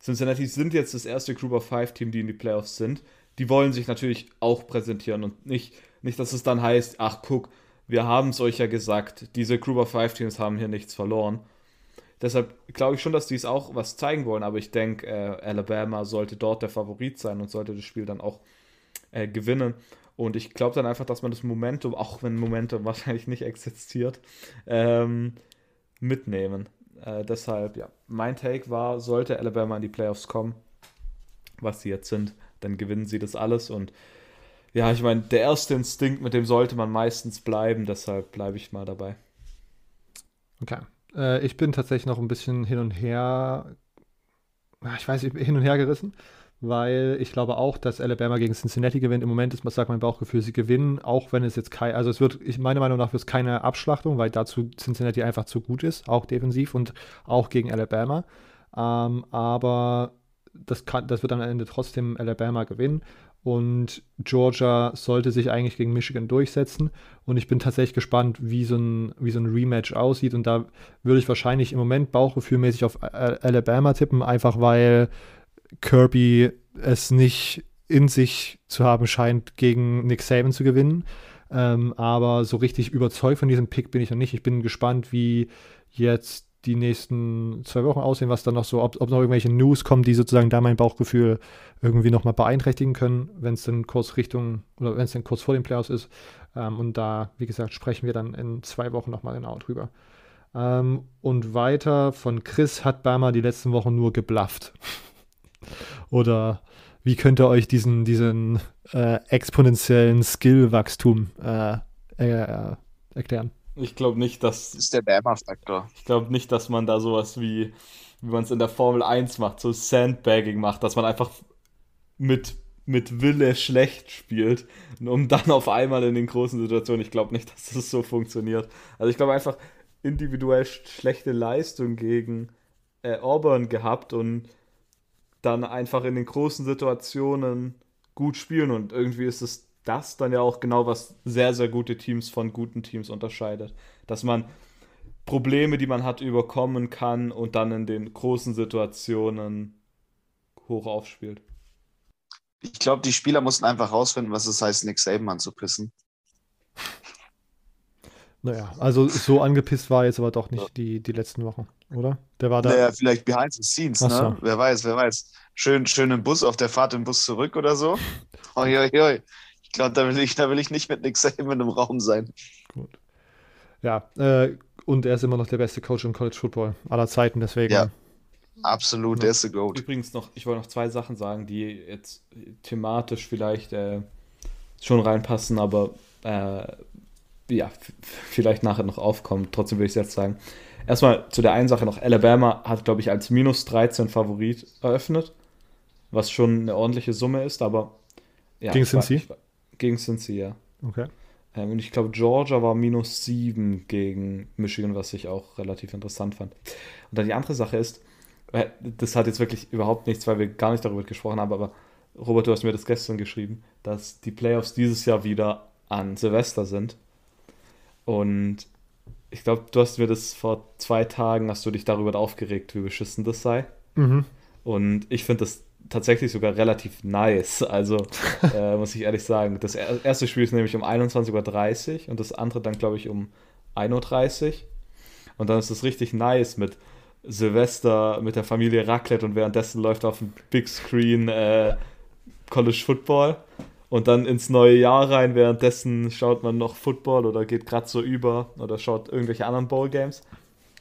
Cincinnati sind jetzt das erste Group of Five Team, die in die Playoffs sind. Die wollen sich natürlich auch präsentieren und nicht, nicht dass es dann heißt, ach guck, wir haben es euch ja gesagt, diese Group of Five Teams haben hier nichts verloren. Deshalb glaube ich schon, dass die es auch was zeigen wollen, aber ich denke, äh, Alabama sollte dort der Favorit sein und sollte das Spiel dann auch äh, gewinnen. Und ich glaube dann einfach, dass man das Momentum, auch wenn Momentum wahrscheinlich nicht existiert, ähm, mitnehmen. Äh, deshalb, ja, mein Take war, sollte Alabama in die Playoffs kommen, was sie jetzt sind, dann gewinnen sie das alles. Und ja, ich meine, der erste Instinkt, mit dem sollte man meistens bleiben, deshalb bleibe ich mal dabei. Okay. Äh, ich bin tatsächlich noch ein bisschen hin und her, ich weiß nicht, hin und her gerissen, weil ich glaube auch, dass Alabama gegen Cincinnati gewinnt. Im Moment ist, sagt mein Bauchgefühl, sie gewinnen, auch wenn es jetzt kein, also es wird, ich, meiner Meinung nach wird es keine Abschlachtung, weil dazu Cincinnati einfach zu gut ist, auch defensiv und auch gegen Alabama. Ähm, aber das, kann, das wird am Ende trotzdem Alabama gewinnen. Und Georgia sollte sich eigentlich gegen Michigan durchsetzen. Und ich bin tatsächlich gespannt, wie so ein, wie so ein Rematch aussieht. Und da würde ich wahrscheinlich im Moment bauchgefühlmäßig auf Alabama tippen, einfach weil Kirby es nicht in sich zu haben scheint, gegen Nick Saban zu gewinnen. Ähm, aber so richtig überzeugt von diesem Pick bin ich noch nicht. Ich bin gespannt, wie jetzt die nächsten zwei Wochen aussehen, was dann noch so, ob, ob noch irgendwelche News kommen, die sozusagen da mein Bauchgefühl irgendwie nochmal beeinträchtigen können, wenn es dann kurz Richtung oder wenn es dann kurz vor den Playoffs ist. Ähm, und da, wie gesagt, sprechen wir dann in zwei Wochen nochmal genau drüber. Ähm, und weiter von Chris hat Bama die letzten Wochen nur geblufft. oder wie könnt ihr euch diesen, diesen äh, exponentiellen Skill-Wachstum äh, äh, erklären? Ich glaube nicht, dass. Das ist der Bama-Faktor. Ich glaube nicht, dass man da sowas wie, wie man es in der Formel 1 macht, so Sandbagging macht, dass man einfach mit, mit Wille schlecht spielt, um dann auf einmal in den großen Situationen. Ich glaube nicht, dass das so funktioniert. Also ich glaube einfach individuell schlechte Leistung gegen äh, Auburn gehabt und dann einfach in den großen Situationen gut spielen und irgendwie ist es das dann ja auch genau, was sehr, sehr gute Teams von guten Teams unterscheidet. Dass man Probleme, die man hat, überkommen kann und dann in den großen Situationen hoch aufspielt. Ich glaube, die Spieler mussten einfach rausfinden, was es heißt, Nick Saban anzupissen. Naja, also so angepisst war jetzt aber doch nicht die, die letzten Wochen, oder? Der war da. Naja, vielleicht behind the scenes, Ach ne? so. Wer weiß, wer weiß. Schön, schön im Bus, auf der Fahrt im Bus zurück oder so. Oi, oi, oi. Ich glaube, da will ich, da will ich nicht mit Nick Saban im Raum sein. Gut. Ja, äh, und er ist immer noch der beste Coach im College Football aller Zeiten, deswegen. Ja. Absolut, der ist the GOAT. Übrigens noch, ich wollte noch zwei Sachen sagen, die jetzt thematisch vielleicht äh, schon reinpassen, aber äh, ja, vielleicht nachher noch aufkommen. Trotzdem will ich es jetzt sagen. Erstmal zu der einen Sache noch. Alabama hat, glaube ich, als minus 13 Favorit eröffnet, was schon eine ordentliche Summe ist, aber ja. Gegen ich war- Cincy? ich war- Gegen Cincy, ja. Okay. Ähm, und ich glaube, Georgia war minus 7 gegen Michigan, was ich auch relativ interessant fand. Und dann die andere Sache ist, äh, das hat jetzt wirklich überhaupt nichts, weil wir gar nicht darüber gesprochen haben, aber Robert, du hast mir das gestern geschrieben, dass die Playoffs dieses Jahr wieder an Silvester sind. Und ich glaube, du hast mir das vor zwei Tagen, hast du dich darüber aufgeregt, wie beschissen das sei. Mhm. Und ich finde das tatsächlich sogar relativ nice. Also, äh, muss ich ehrlich sagen. Das er- erste Spiel ist nämlich um 21.30 Uhr und das andere dann, glaube ich, um 1.30 Uhr. Und dann ist es richtig nice mit Silvester, mit der Familie Raclette und währenddessen läuft auf dem Big Screen äh, College Football. Und dann ins neue Jahr rein, währenddessen schaut man noch Football oder geht gerade so über oder schaut irgendwelche anderen Bowl Games.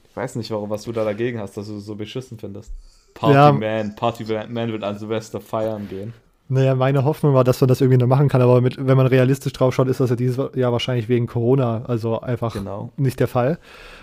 Ich weiß nicht, warum, was du da dagegen hast, dass du es so beschissen findest. Party Ja. Man, Party Man wird an Silvester feiern gehen. Naja, meine Hoffnung war, dass man das irgendwie noch machen kann, aber mit, wenn man realistisch drauf schaut, ist das ja dieses Jahr wahrscheinlich wegen Corona, also einfach Genau. nicht der Fall.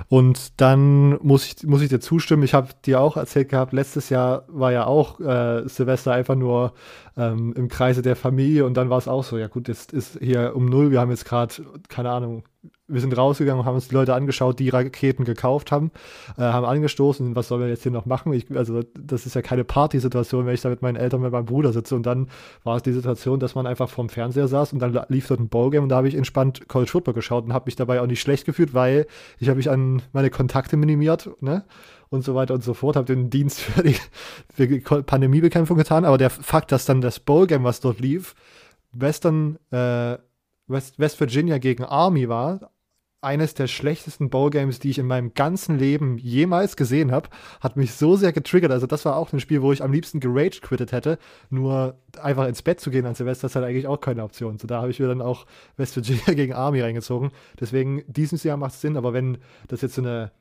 Und dann muss ich, muss ich dir zustimmen, ich habe dir auch erzählt gehabt, letztes Jahr war ja auch äh, Silvester einfach nur ähm, im Kreise der Familie und dann war es auch so, ja gut, jetzt ist hier um null, wir haben jetzt gerade, keine Ahnung, wir sind rausgegangen und haben uns die Leute angeschaut, die Raketen gekauft haben, äh, haben angestoßen, was sollen wir jetzt hier noch machen? Ich, also das ist ja keine Partysituation, wenn ich da mit meinen Eltern, mit meinem Bruder sitze und dann war es die Situation, dass man einfach vorm Fernseher saß und dann lief dort ein Ballgame und da habe ich entspannt College Football geschaut und habe mich dabei auch nicht schlecht gefühlt, weil ich habe mich an meine Kontakte minimiert, ne? Und so weiter und so fort, habe den Dienst für die, für die Pandemiebekämpfung getan, aber der Fakt, dass dann das Ballgame, was dort lief, Western, äh, West, West Virginia gegen Army war, eines der schlechtesten Ballgames, die ich in meinem ganzen Leben jemals gesehen habe, hat mich so sehr getriggert. Also das war auch ein Spiel, wo ich am liebsten gerage quittet hätte. Nur einfach ins Bett zu gehen an Silvester ist halt eigentlich auch keine Option. So da habe ich mir dann auch West Virginia gegen Army reingezogen. Deswegen dieses Jahr macht es Sinn, aber wenn das jetzt so eine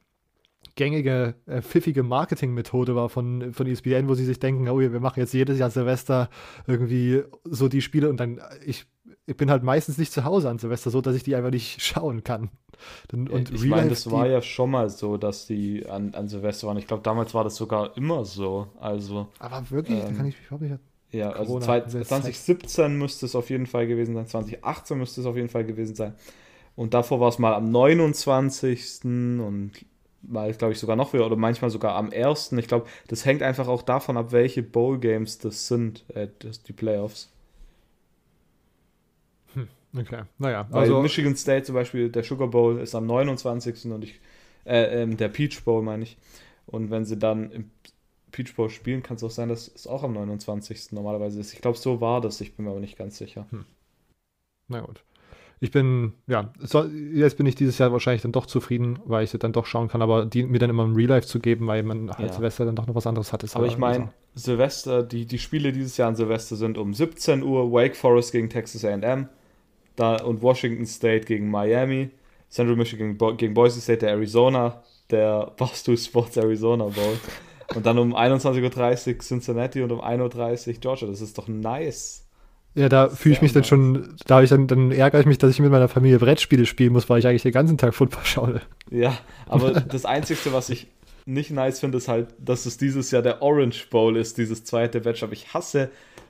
gängige, äh, pfiffige Marketingmethode war von, von ESPN, wo sie sich denken, oh, wir machen jetzt jedes Jahr Silvester irgendwie so die Spiele und dann, äh, ich, ich bin halt meistens nicht zu Hause an Silvester, so dass ich die einfach nicht schauen kann. Und, und ich meine, das war ja schon mal so, dass die an, an Silvester waren. Ich glaube, damals war das sogar immer so. Also, Aber wirklich, da ähm, kann ich mich überhaupt nicht. ja, also Corona, zwei, diese 2017 müsste es auf jeden Fall gewesen sein, 2018 müsste es auf jeden Fall gewesen sein. Und davor war es mal am 29. und mal, glaube ich, sogar noch wieder oder manchmal sogar am 1. Ich glaube, das hängt einfach auch davon ab, welche Bowl-Games das sind, äh, das, die Playoffs. Okay, naja, Weil also Michigan State zum Beispiel, der Sugar Bowl ist am 29. und ich, äh, ähm, der Peach Bowl meine ich. Und wenn sie dann im Peach Bowl spielen, kann es auch sein, dass es auch am 29. normalerweise ist. Ich glaube, so war das, ich bin mir aber nicht ganz sicher. na gut. Ich bin, ja, so, jetzt bin ich dieses Jahr wahrscheinlich dann doch zufrieden, weil ich sie dann doch schauen kann, aber die, mir dann immer im Real Life zu geben, weil man halt Ja. Silvester dann doch noch was anderes hat. Ist Aber ich meine, Silvester, die, die Spiele dieses Jahr an Silvester sind um 17 Uhr, Wake Forest gegen Texas AM da, und Washington State gegen Miami, Central Michigan Bo gegen Boise State, der Arizona, der Barstool Sports Arizona Bowl. Und dann um 21.30 Uhr Cincinnati und um 1.30 Uhr Georgia. Das ist doch nice. Ja, da fühle ich mich dann schon, da ich dann, dann ärgere ich mich, dass ich mit meiner Familie Brettspiele spielen muss, weil ich eigentlich den ganzen Tag Football schaue. Ja, aber das Einzige, was ich nicht nice finde, ist halt, dass es dieses Jahr der Orange Bowl ist, dieses zweite Matchup. Ich hasse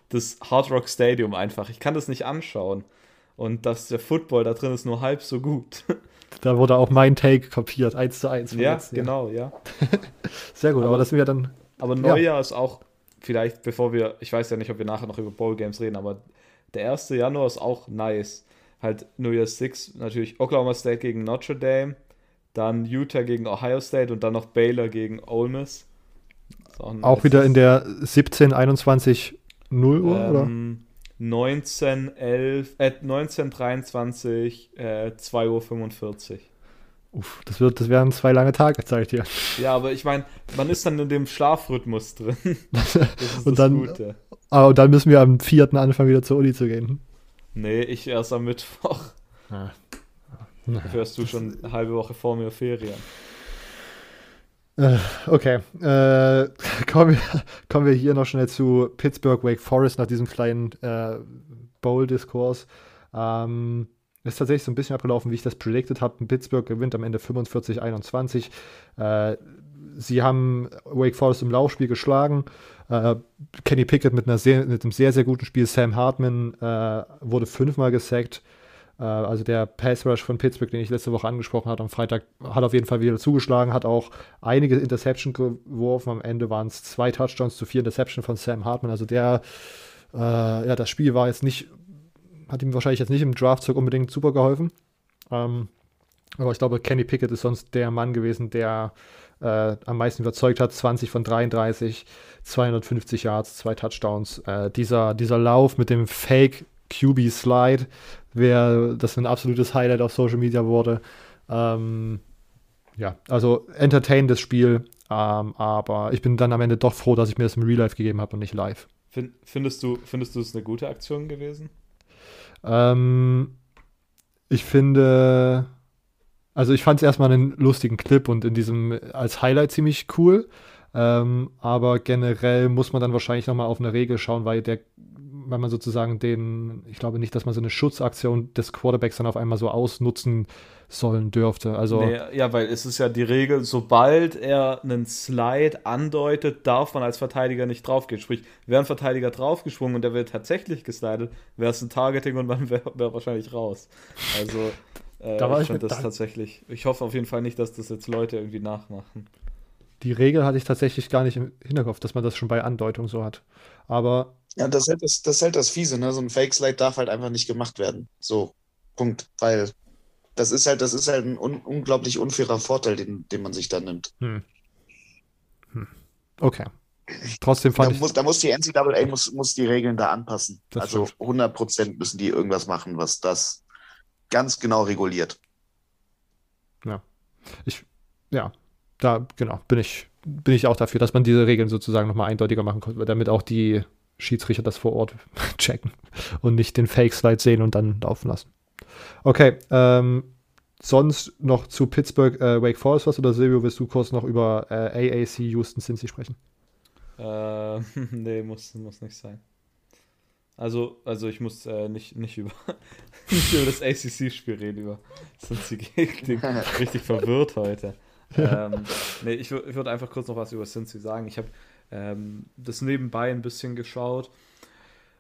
das Hard Rock Stadium einfach. Ich kann das nicht anschauen. Und dass der Football da drin ist nur halb so gut. Da wurde auch mein Take kopiert, eins zu eins. Ja, genau, ja. Sehr gut, aber, aber das sind wir dann. Aber Neujahr ja. ist auch, vielleicht bevor wir, ich weiß ja nicht, ob wir nachher noch über Bowl Games reden, aber der 1. Januar ist auch nice. Halt New Year's Six, natürlich Oklahoma State gegen Notre Dame, dann Utah gegen Ohio State und dann noch Baylor gegen Ole Miss. Auch, nice. auch, wieder in der 17, 21, 0 Uhr, ähm, oder? 19, 11, äh, 19, 23, äh, 2 Uhr 45. Uff, das, wird, das wären zwei lange Tage, zeige ich dir. Ja, aber ich meine, man ist dann in dem Schlafrhythmus drin. Das ist und das dann, Gute. Aber ah, dann müssen wir am 4. anfangen, wieder zur Uni zu gehen. Nee, ich erst am Mittwoch. Ah. Dafür hast du schon eine halbe Woche vor mir Ferien. Äh, okay, äh, kommen, wir, kommen wir hier noch schnell zu Pittsburgh Wake Forest nach diesem kleinen äh, Bowl-Diskurs. Ähm, ist tatsächlich so ein bisschen abgelaufen, wie ich das predicted habe. Pittsburgh gewinnt am Ende 45-21. Äh, sie haben Wake Forest im Laufspiel geschlagen. Äh, Kenny Pickett mit, sehr, mit einem sehr, sehr guten Spiel. Sam Hartman äh, wurde fünfmal gesackt. Äh, also der Pass Rush von Pittsburgh, den ich letzte Woche angesprochen habe, am Freitag, hat auf jeden Fall wieder zugeschlagen, hat auch einige Interception geworfen. Am Ende waren es zwei Touchdowns zu vier Interception von Sam Hartman. Also der, äh, ja, das Spiel war jetzt nicht, hat ihm wahrscheinlich jetzt nicht im Draftzug unbedingt super geholfen. Ähm, aber ich glaube, Kenny Pickett ist sonst der Mann gewesen, der äh, am meisten überzeugt hat. 20 von 33, 250 Yards, zwei Touchdowns. Äh, dieser, dieser Lauf mit dem Fake QB Slide, wer das ein absolutes Highlight auf Social Media wurde. Ähm, ja, also entertainendes Spiel, ähm, aber ich bin dann am Ende doch froh, dass ich mir das im Real Life gegeben habe und nicht live. Findest du, findest du es eine gute Aktion gewesen? Ähm, ich finde, also ich fand es erstmal einen lustigen Clip und in diesem als Highlight ziemlich cool. Ähm, aber generell muss man dann wahrscheinlich nochmal auf eine Regel schauen, weil der weil man sozusagen den, ich glaube nicht, dass man so eine Schutzaktion des Quarterbacks dann auf einmal so ausnutzen sollen dürfte. Also nee, ja, weil es ist ja die Regel, sobald er einen Slide andeutet, darf man als Verteidiger nicht draufgehen. Sprich, wäre ein Verteidiger draufgesprungen und der wird tatsächlich geslidet, wäre es ein Targeting und man wäre wär wahrscheinlich raus. Also äh, da war ich finde das tatsächlich. Ich hoffe auf jeden Fall nicht, dass das jetzt Leute irgendwie nachmachen. Die Regel hatte ich tatsächlich gar nicht im Hinterkopf, dass man das schon bei Andeutung so hat. Aber ja, das ist halt das, das, ist halt das Fiese, ne? So ein Fake-Slide darf halt einfach nicht gemacht werden. So, Punkt. Weil das ist halt, das ist halt ein un unglaublich unfairer Vorteil, den, den man sich da nimmt. Hm. Hm. Okay. Trotzdem fand da ich. Muss, da muss die NCAA muss, muss die Regeln da anpassen. Also stimmt. 100% müssen die irgendwas machen, was das ganz genau reguliert. Ja. Ich, ja, da, genau, bin ich, bin ich auch dafür, dass man diese Regeln sozusagen nochmal eindeutiger machen kann, damit auch die Schiedsrichter das vor Ort checken und nicht den Fake-Slide sehen und dann laufen lassen. Okay, ähm, sonst noch zu Pittsburgh äh, Wake Forest was oder Silvio, willst du kurz noch über äh, AAC Houston Cincy sprechen? Äh, nee, muss, muss nicht sein. Also, also ich muss äh, nicht, nicht, über, nicht über das ACC-Spiel reden, über Cincy gegen richtig verwirrt heute. ähm, nee, ich, ich würde einfach kurz noch was über Cincy sagen. Ich habe ähm, das nebenbei ein bisschen geschaut.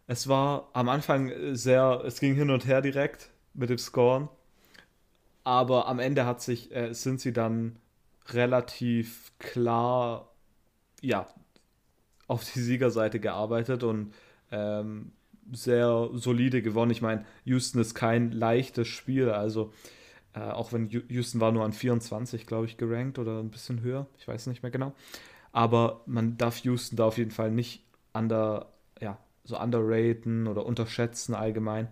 Es war am Anfang sehr, es ging hin und her direkt mit dem Scoren, aber am Ende hat sich, äh, sind sie dann relativ klar, ja, auf die Siegerseite gearbeitet und ähm, sehr solide gewonnen. Ich meine, Houston ist kein leichtes Spiel, also äh, auch wenn Houston war nur an 24, glaube ich, gerankt oder ein bisschen höher, ich weiß nicht mehr genau. Aber man darf Houston da auf jeden Fall nicht under, ja, so underraten oder unterschätzen allgemein.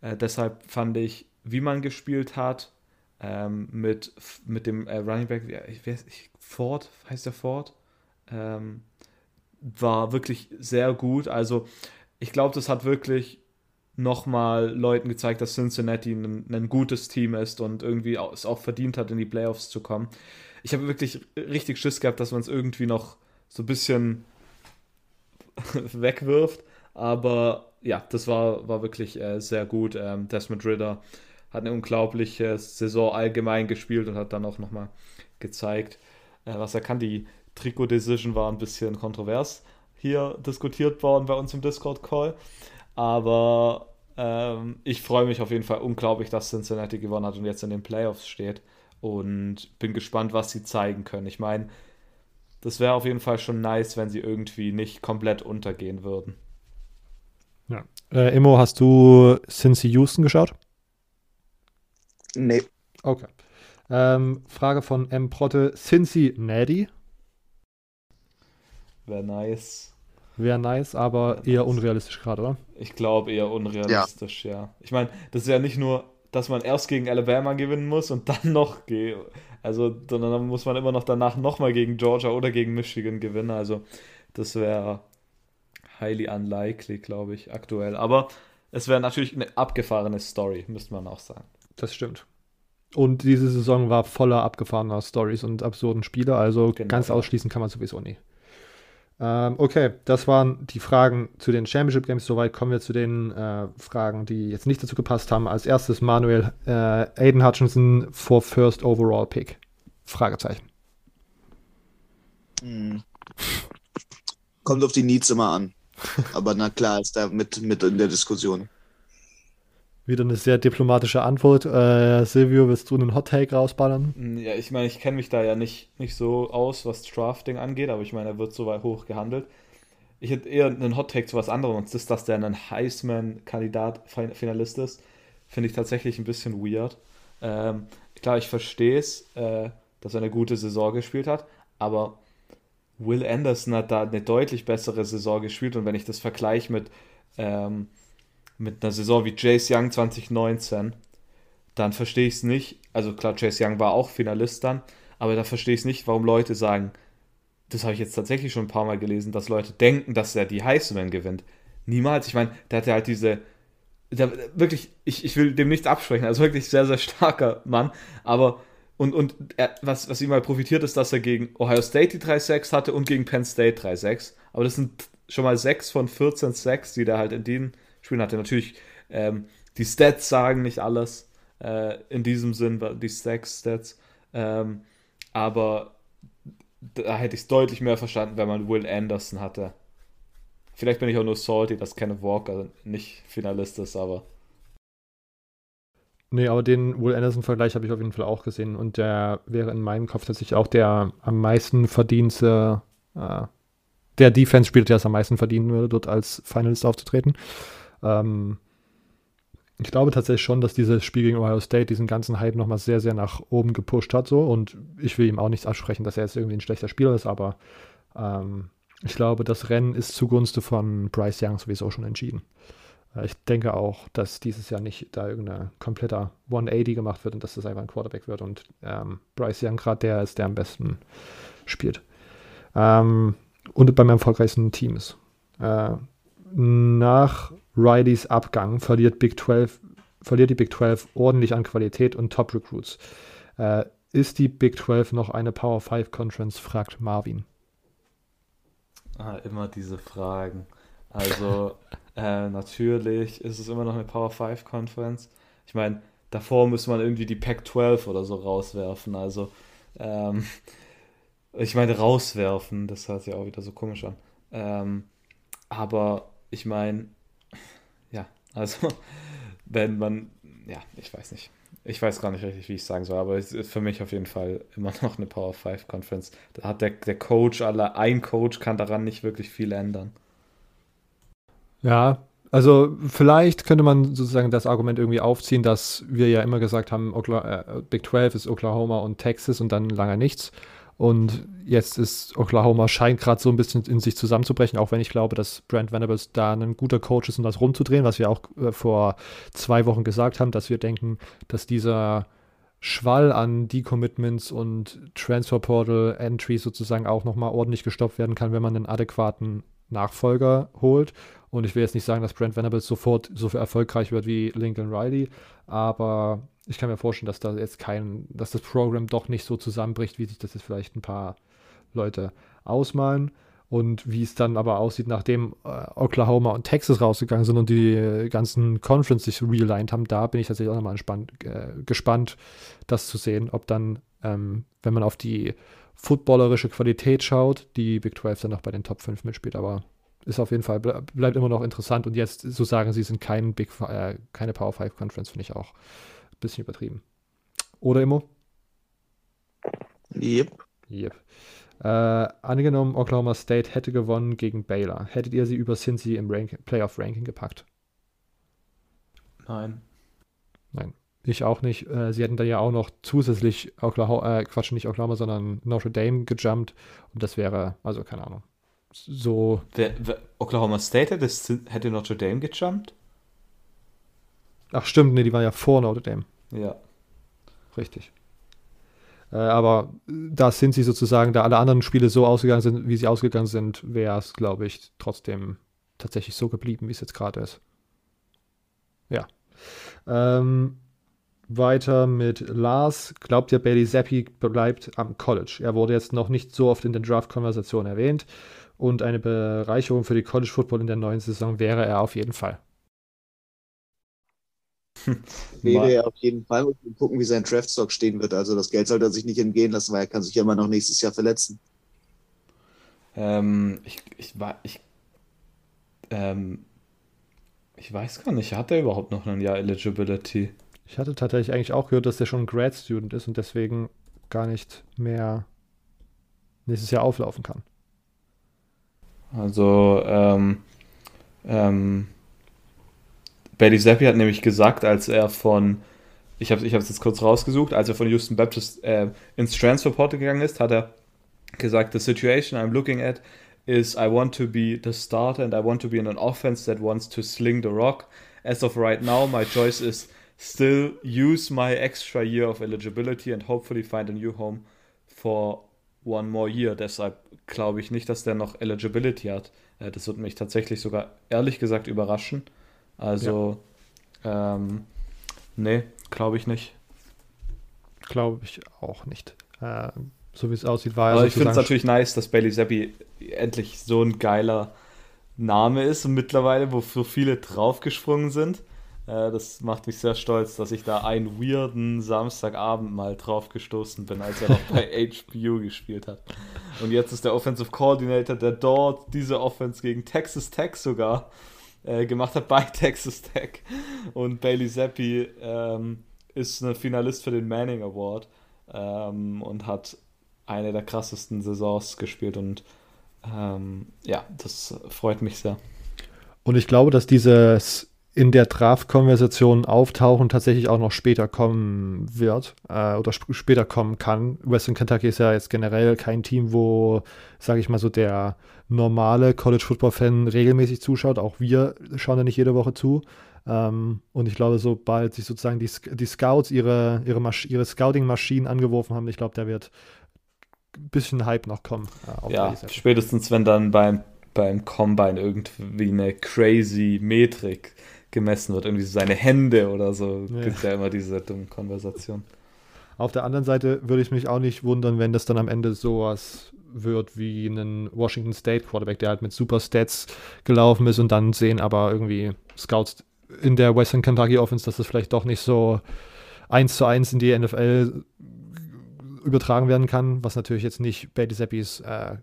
Äh, deshalb fand ich, wie man gespielt hat, ähm, mit, mit dem äh, Running Back, ich weiß, ich, Ford, heißt der Ford, ähm, war wirklich sehr gut. Also ich glaube, das hat wirklich nochmal Leuten gezeigt, dass Cincinnati ein, ein, gutes Team ist und irgendwie es auch verdient hat, in die Playoffs zu kommen ich habe wirklich richtig Schiss gehabt, dass man es irgendwie noch so ein bisschen wegwirft. Aber ja, das war, war wirklich äh, sehr gut. Ähm, Desmond Ritter hat eine unglaubliche Saison allgemein gespielt und hat dann auch nochmal gezeigt, äh, was er kann. Die Trikot-Decision war ein bisschen kontrovers hier diskutiert worden bei uns im Discord-Call. Aber ähm, ich freue mich auf jeden Fall unglaublich, dass Cincinnati gewonnen hat und jetzt in den Playoffs steht. Und bin gespannt, was sie zeigen können. Ich meine, das wäre auf jeden Fall schon nice, wenn sie irgendwie nicht komplett untergehen würden. Ja. Äh, Immo, hast du Cincy Houston geschaut? Nee. Okay. Ähm, Frage von M. Protte. Cincy Natty? Wäre nice. Wäre nice, aber eher unrealistisch gerade, oder? Ich glaube eher unrealistisch, ja. ja. Ich meine, das ist ja nicht nur, dass man erst gegen Alabama gewinnen muss und dann noch gegen. Also, sondern dann muss man immer noch danach nochmal gegen Georgia oder gegen Michigan gewinnen. Also, das wäre highly unlikely, glaube ich, aktuell. Aber es wäre natürlich eine abgefahrene Story, müsste man auch sagen. Das stimmt. Und diese Saison war voller abgefahrener Stories und absurden Spiele, also genau, ganz ausschließen kann man sowieso nie. Ähm, okay, das waren die Fragen zu den Championship Games. Soweit kommen wir zu den äh, Fragen, die jetzt nicht dazu gepasst haben. Als erstes Manuel äh, Aiden Hutchinson for First Overall Pick. Fragezeichen. Hm. Kommt auf die Needs immer an. Aber na klar, ist da mit, mit in der Diskussion. Wieder eine sehr diplomatische Antwort. Äh, Silvio, willst du einen Hot Take rausballern? Mm, ja, ich meine, ich kenne mich da ja nicht, nicht so aus, was Drafting angeht, aber ich meine, er wird so weit hoch gehandelt. Ich hätte eher einen Hot Take zu was anderem, und das ist, dass der ein Heisman-Kandidat, Finalist ist. Finde ich tatsächlich ein bisschen weird. Ähm, klar, ich verstehe es, äh, dass er eine gute Saison gespielt hat, aber Will Anderson hat da eine deutlich bessere Saison gespielt und wenn ich das vergleiche mit ähm, mit einer Saison wie Jace Young 2019, dann verstehe ich es nicht. Also klar, Jace Young war auch Finalist dann, aber da verstehe ich es nicht, warum Leute sagen, das habe ich jetzt tatsächlich schon ein paar Mal gelesen, dass Leute denken, dass er die Heisman gewinnt. Niemals. Ich meine, der hatte halt diese. Der, wirklich, ich, ich will dem nichts absprechen. Also wirklich sehr, sehr starker Mann. Aber. Und, und er, was, was ihm mal profitiert, ist, dass er gegen Ohio State die 3-6 hatte und gegen Penn State 3-6. Aber das sind schon mal 6 von 14 6, die der halt in den Spielen hatte. Natürlich, ähm, die Stats sagen nicht alles. Äh, in diesem Sinn, die Stacks-Stats. Ähm, aber da hätte ich es deutlich mehr verstanden, wenn man Will Anderson hatte. Vielleicht bin ich auch nur salty, dass Kenneth Walker nicht Finalist ist, aber. Nee, aber den Will Anderson-Vergleich habe ich auf jeden Fall auch gesehen und der wäre in meinem Kopf tatsächlich auch der am meisten verdiente, äh, der Defense-Spieler, der es am meisten verdienen würde, dort als Finalist aufzutreten. Ähm, ich glaube tatsächlich schon, dass dieses Spiel gegen Ohio State diesen ganzen Hype nochmal sehr, sehr nach oben gepusht hat. So. Und ich will ihm auch nichts absprechen, dass er jetzt irgendwie ein schlechter Spieler ist, aber ähm, ich glaube, das Rennen ist zugunsten von Bryce Young sowieso schon entschieden. Äh, ich denke auch, dass dieses Jahr nicht da irgendein kompletter 180 gemacht wird und dass das einfach ein Quarterback wird und ähm, Bryce Young gerade der ist, der am besten spielt. Ähm, und beim erfolgreichsten Team ist. Äh, nach Rileys Abgang verliert, Big 12, verliert die Big 12 ordentlich an Qualität und Top-Recruits. Äh, ist die Big 12 noch eine Power 5 Conference, fragt Marvin. Ah, immer diese Fragen. Also, äh, natürlich ist es immer noch eine Power 5 Conference. Ich meine, davor muss man irgendwie die Pac 12 oder so rauswerfen. Also, ähm, ich meine, rauswerfen, das hört sich auch wieder so komisch an. Ähm, aber ich meine, ja, also wenn man, ja, ich weiß nicht. Ich weiß gar nicht richtig, wie ich sagen soll, aber es ist für mich auf jeden Fall immer noch eine Power 5 Conference. Da hat der, der Coach, alle, ein Coach kann daran nicht wirklich viel ändern. Ja, also vielleicht könnte man sozusagen das Argument irgendwie aufziehen, dass wir ja immer gesagt haben, äh, Big 12 ist Oklahoma und Texas und dann lange nichts. Und jetzt ist Oklahoma scheint gerade so ein bisschen in sich zusammenzubrechen, auch wenn ich glaube, dass Brent Venables da ein guter Coach ist, um das rumzudrehen, was wir auch äh, vor zwei Wochen gesagt haben, dass wir denken, dass dieser Schwall an Decommitments und Transfer Portal Entries sozusagen auch nochmal ordentlich gestoppt werden kann, wenn man einen adäquaten Nachfolger holt. Und ich will jetzt nicht sagen, dass Brent Venables sofort so erfolgreich wird wie Lincoln Riley, aber ich kann mir vorstellen, dass da jetzt kein, dass das Programm doch nicht so zusammenbricht, wie sich das jetzt vielleicht ein paar Leute ausmalen. Und wie es dann aber aussieht, nachdem äh, Oklahoma und Texas rausgegangen sind und die ganzen Conference sich realigned haben, da bin ich tatsächlich auch nochmal äh, gespannt, das zu sehen, ob dann, ähm, wenn man auf die footballerische Qualität schaut, die Big 12 dann noch bei den Top 5 mitspielt. Aber ist auf jeden Fall, bleibt immer noch interessant. Und jetzt so sagen, sie sind kein Big, äh, keine Power 5 Conference, finde ich auch bisschen übertrieben. Oder Immo? Yep. Yep. Äh, angenommen, Oklahoma State hätte gewonnen gegen Baylor. Hättet ihr sie über Cincy im Rank Playoff-Ranking gepackt? Nein. Nein. Ich auch nicht. Äh, sie hätten da ja auch noch zusätzlich Oklahoma, äh, Quatsch, nicht Oklahoma, sondern Notre Dame gejumpt. Und das wäre, also keine Ahnung. So. Wer, wer, Oklahoma State hätte, hätte Notre Dame gejumpt? Ach, stimmt, nee, die war ja vor Notre Dame. Ja. Richtig. Äh, aber da sind sie sozusagen, da alle anderen Spiele so ausgegangen sind, wie sie ausgegangen sind, wäre es, glaube ich, trotzdem tatsächlich so geblieben, wie es jetzt gerade ist. Ja. Ähm, weiter mit Lars. Glaubt ihr, Bailey Zappi bleibt am College? Er wurde jetzt noch nicht so oft in der Draft-Konversation erwähnt und eine Bereicherung für die College Football in der neuen Saison wäre er auf jeden Fall. Er auf jeden Fall und gucken, wie sein Draftstock stehen wird. Also das Geld sollte er sich nicht entgehen lassen, weil er kann sich ja immer noch nächstes Jahr verletzen. Ähm, ich, ich, ich, ähm, ich weiß gar nicht, hat er überhaupt noch ein Jahr Eligibility? Ich hatte tatsächlich eigentlich auch gehört, dass er schon ein Grad Student ist und deswegen gar nicht mehr nächstes Jahr auflaufen kann. Also, ähm, ähm, Bailey Zappi hat nämlich gesagt, als er von, ich habe es ich jetzt kurz rausgesucht, als er von Houston Baptist äh, ins Transfer Portal gegangen ist, hat er gesagt, the situation I'm looking at is I want to be the starter and I want to be in an offense that wants to sling the rock. As of right now, my choice is still use my extra year of eligibility and hopefully find a new home for one more year. Deshalb glaube ich nicht, dass der noch Eligibility hat. Äh, das würde mich tatsächlich sogar ehrlich gesagt überraschen. Also, ja. ähm, nee, glaube ich nicht. Glaube ich auch nicht. Äh, so wie es aussieht, war er. Aber ich finde es natürlich nice, dass Bailey Zappi endlich so ein geiler Name ist und mittlerweile, wo so viele draufgesprungen sind. Äh, das macht mich sehr stolz, dass ich da einen weirden Samstagabend mal drauf gestoßen bin, als er noch bei HBU gespielt hat. Und jetzt ist der Offensive Coordinator, der dort diese Offense gegen Texas Tech sogar äh, gemacht hat bei Texas Tech. Und Bailey Zappi ähm, ist ein Finalist für den Manning Award ähm, und hat eine der krassesten Saisons gespielt. Und ähm, ja, das freut mich sehr. Und ich glaube, dass dieses in der Draft-Konversation auftauchen, tatsächlich auch noch später kommen wird äh, oder sp später kommen kann. Western Kentucky ist ja jetzt generell kein Team, wo, sage ich mal so, der normale College-Football-Fan regelmäßig zuschaut. Auch wir schauen ja nicht jede Woche zu. Ähm, und ich glaube, sobald sich sozusagen die, die Scouts ihre, ihre, ihre Scouting-Maschinen angeworfen haben, ich glaube, da wird ein bisschen Hype noch kommen. Äh, ja, spätestens wenn dann beim, beim Combine irgendwie eine crazy Metrik gemessen wird. Irgendwie seine Hände oder so. Ja. Gibt ja immer diese dummen Konversationen. Auf der anderen Seite würde ich mich auch nicht wundern, wenn das dann am Ende sowas wird wie ein Washington State Quarterback, der halt mit super Stats gelaufen ist und dann sehen aber irgendwie Scouts in der Western Kentucky Offense, dass das vielleicht doch nicht so eins zu eins in die NFL übertragen werden kann, was natürlich jetzt nicht Bailey Zappis äh,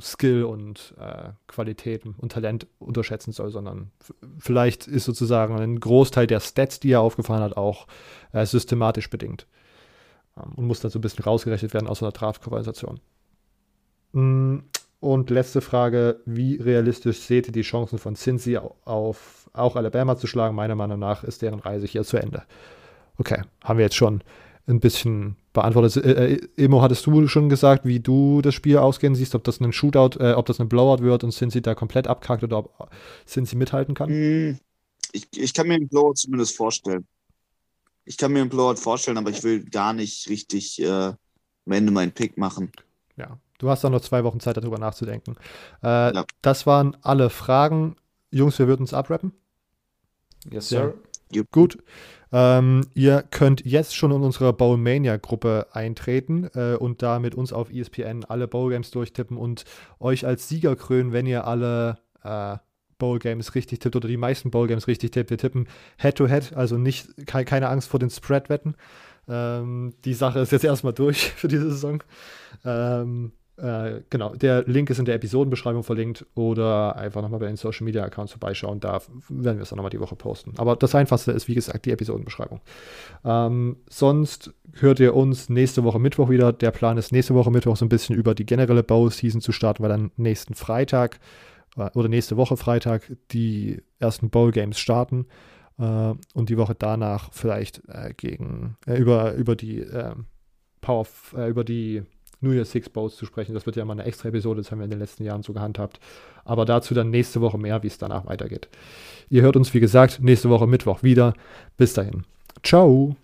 Skill und äh, Qualitäten und Talent unterschätzen soll, sondern vielleicht ist sozusagen ein Großteil der Stats, die er aufgefahren hat, auch äh, systematisch bedingt ähm, und muss dann so ein bisschen rausgerechnet werden aus einer Draft-Konversation. Mm, und letzte Frage: Wie realistisch seht ihr die Chancen von Cincy auf auch Alabama zu schlagen? Meiner Meinung nach ist deren Reise hier zu Ende. Okay, haben wir jetzt schon ein bisschen beantwortet. Äh, äh, Emo, hattest du schon gesagt, wie du das Spiel ausgehen siehst, ob das ein Shootout, äh, ob das ein Blowout wird und Cincy da komplett abkackt oder ob Cincy mithalten kann? Hm, ich, ich kann mir einen Blowout zumindest vorstellen. Ich kann mir einen Blowout vorstellen, aber ich will gar nicht richtig äh, am Ende meinen Pick machen. Ja, du hast dann noch zwei Wochen Zeit, darüber nachzudenken. Äh, ja. Das waren alle Fragen. Jungs, wir würden es abrappen. Yes, sir. Jupp. Gut. Ähm, ihr könnt jetzt schon in unsere Bowlmania-Gruppe eintreten äh, und da mit uns auf ESPN alle Bowl-Games durchtippen und euch als Sieger krönen, wenn ihr alle äh, Bowl-Games richtig tippt oder die meisten Bowl-Games richtig tippt. Wir tippen Head-to-Head, -head, also nicht, keine Angst vor den Spread-Wetten. Ähm, die Sache ist jetzt erstmal durch für diese Saison. Ähm, äh, genau, der Link ist in der Episodenbeschreibung verlinkt oder einfach nochmal bei den Social Media Accounts vorbeischauen. Da werden wir es dann nochmal die Woche posten. Aber das Einfachste ist, wie gesagt, die Episodenbeschreibung. Ähm, sonst hört ihr uns nächste Woche Mittwoch wieder. Der Plan ist, nächste Woche Mittwoch so ein bisschen über die generelle Bowl-Season zu starten, weil dann nächsten Freitag äh, oder nächste Woche Freitag die ersten Bowl-Games starten äh, und die Woche danach vielleicht äh, gegen äh, über, über die ähm, Power äh, über die New Year Six Bowls zu sprechen. Das wird ja mal eine extra Episode, das haben wir in den letzten Jahren so gehandhabt. Aber dazu dann nächste Woche mehr, wie es danach weitergeht. Ihr hört uns, wie gesagt, nächste Woche Mittwoch wieder. Bis dahin. Ciao.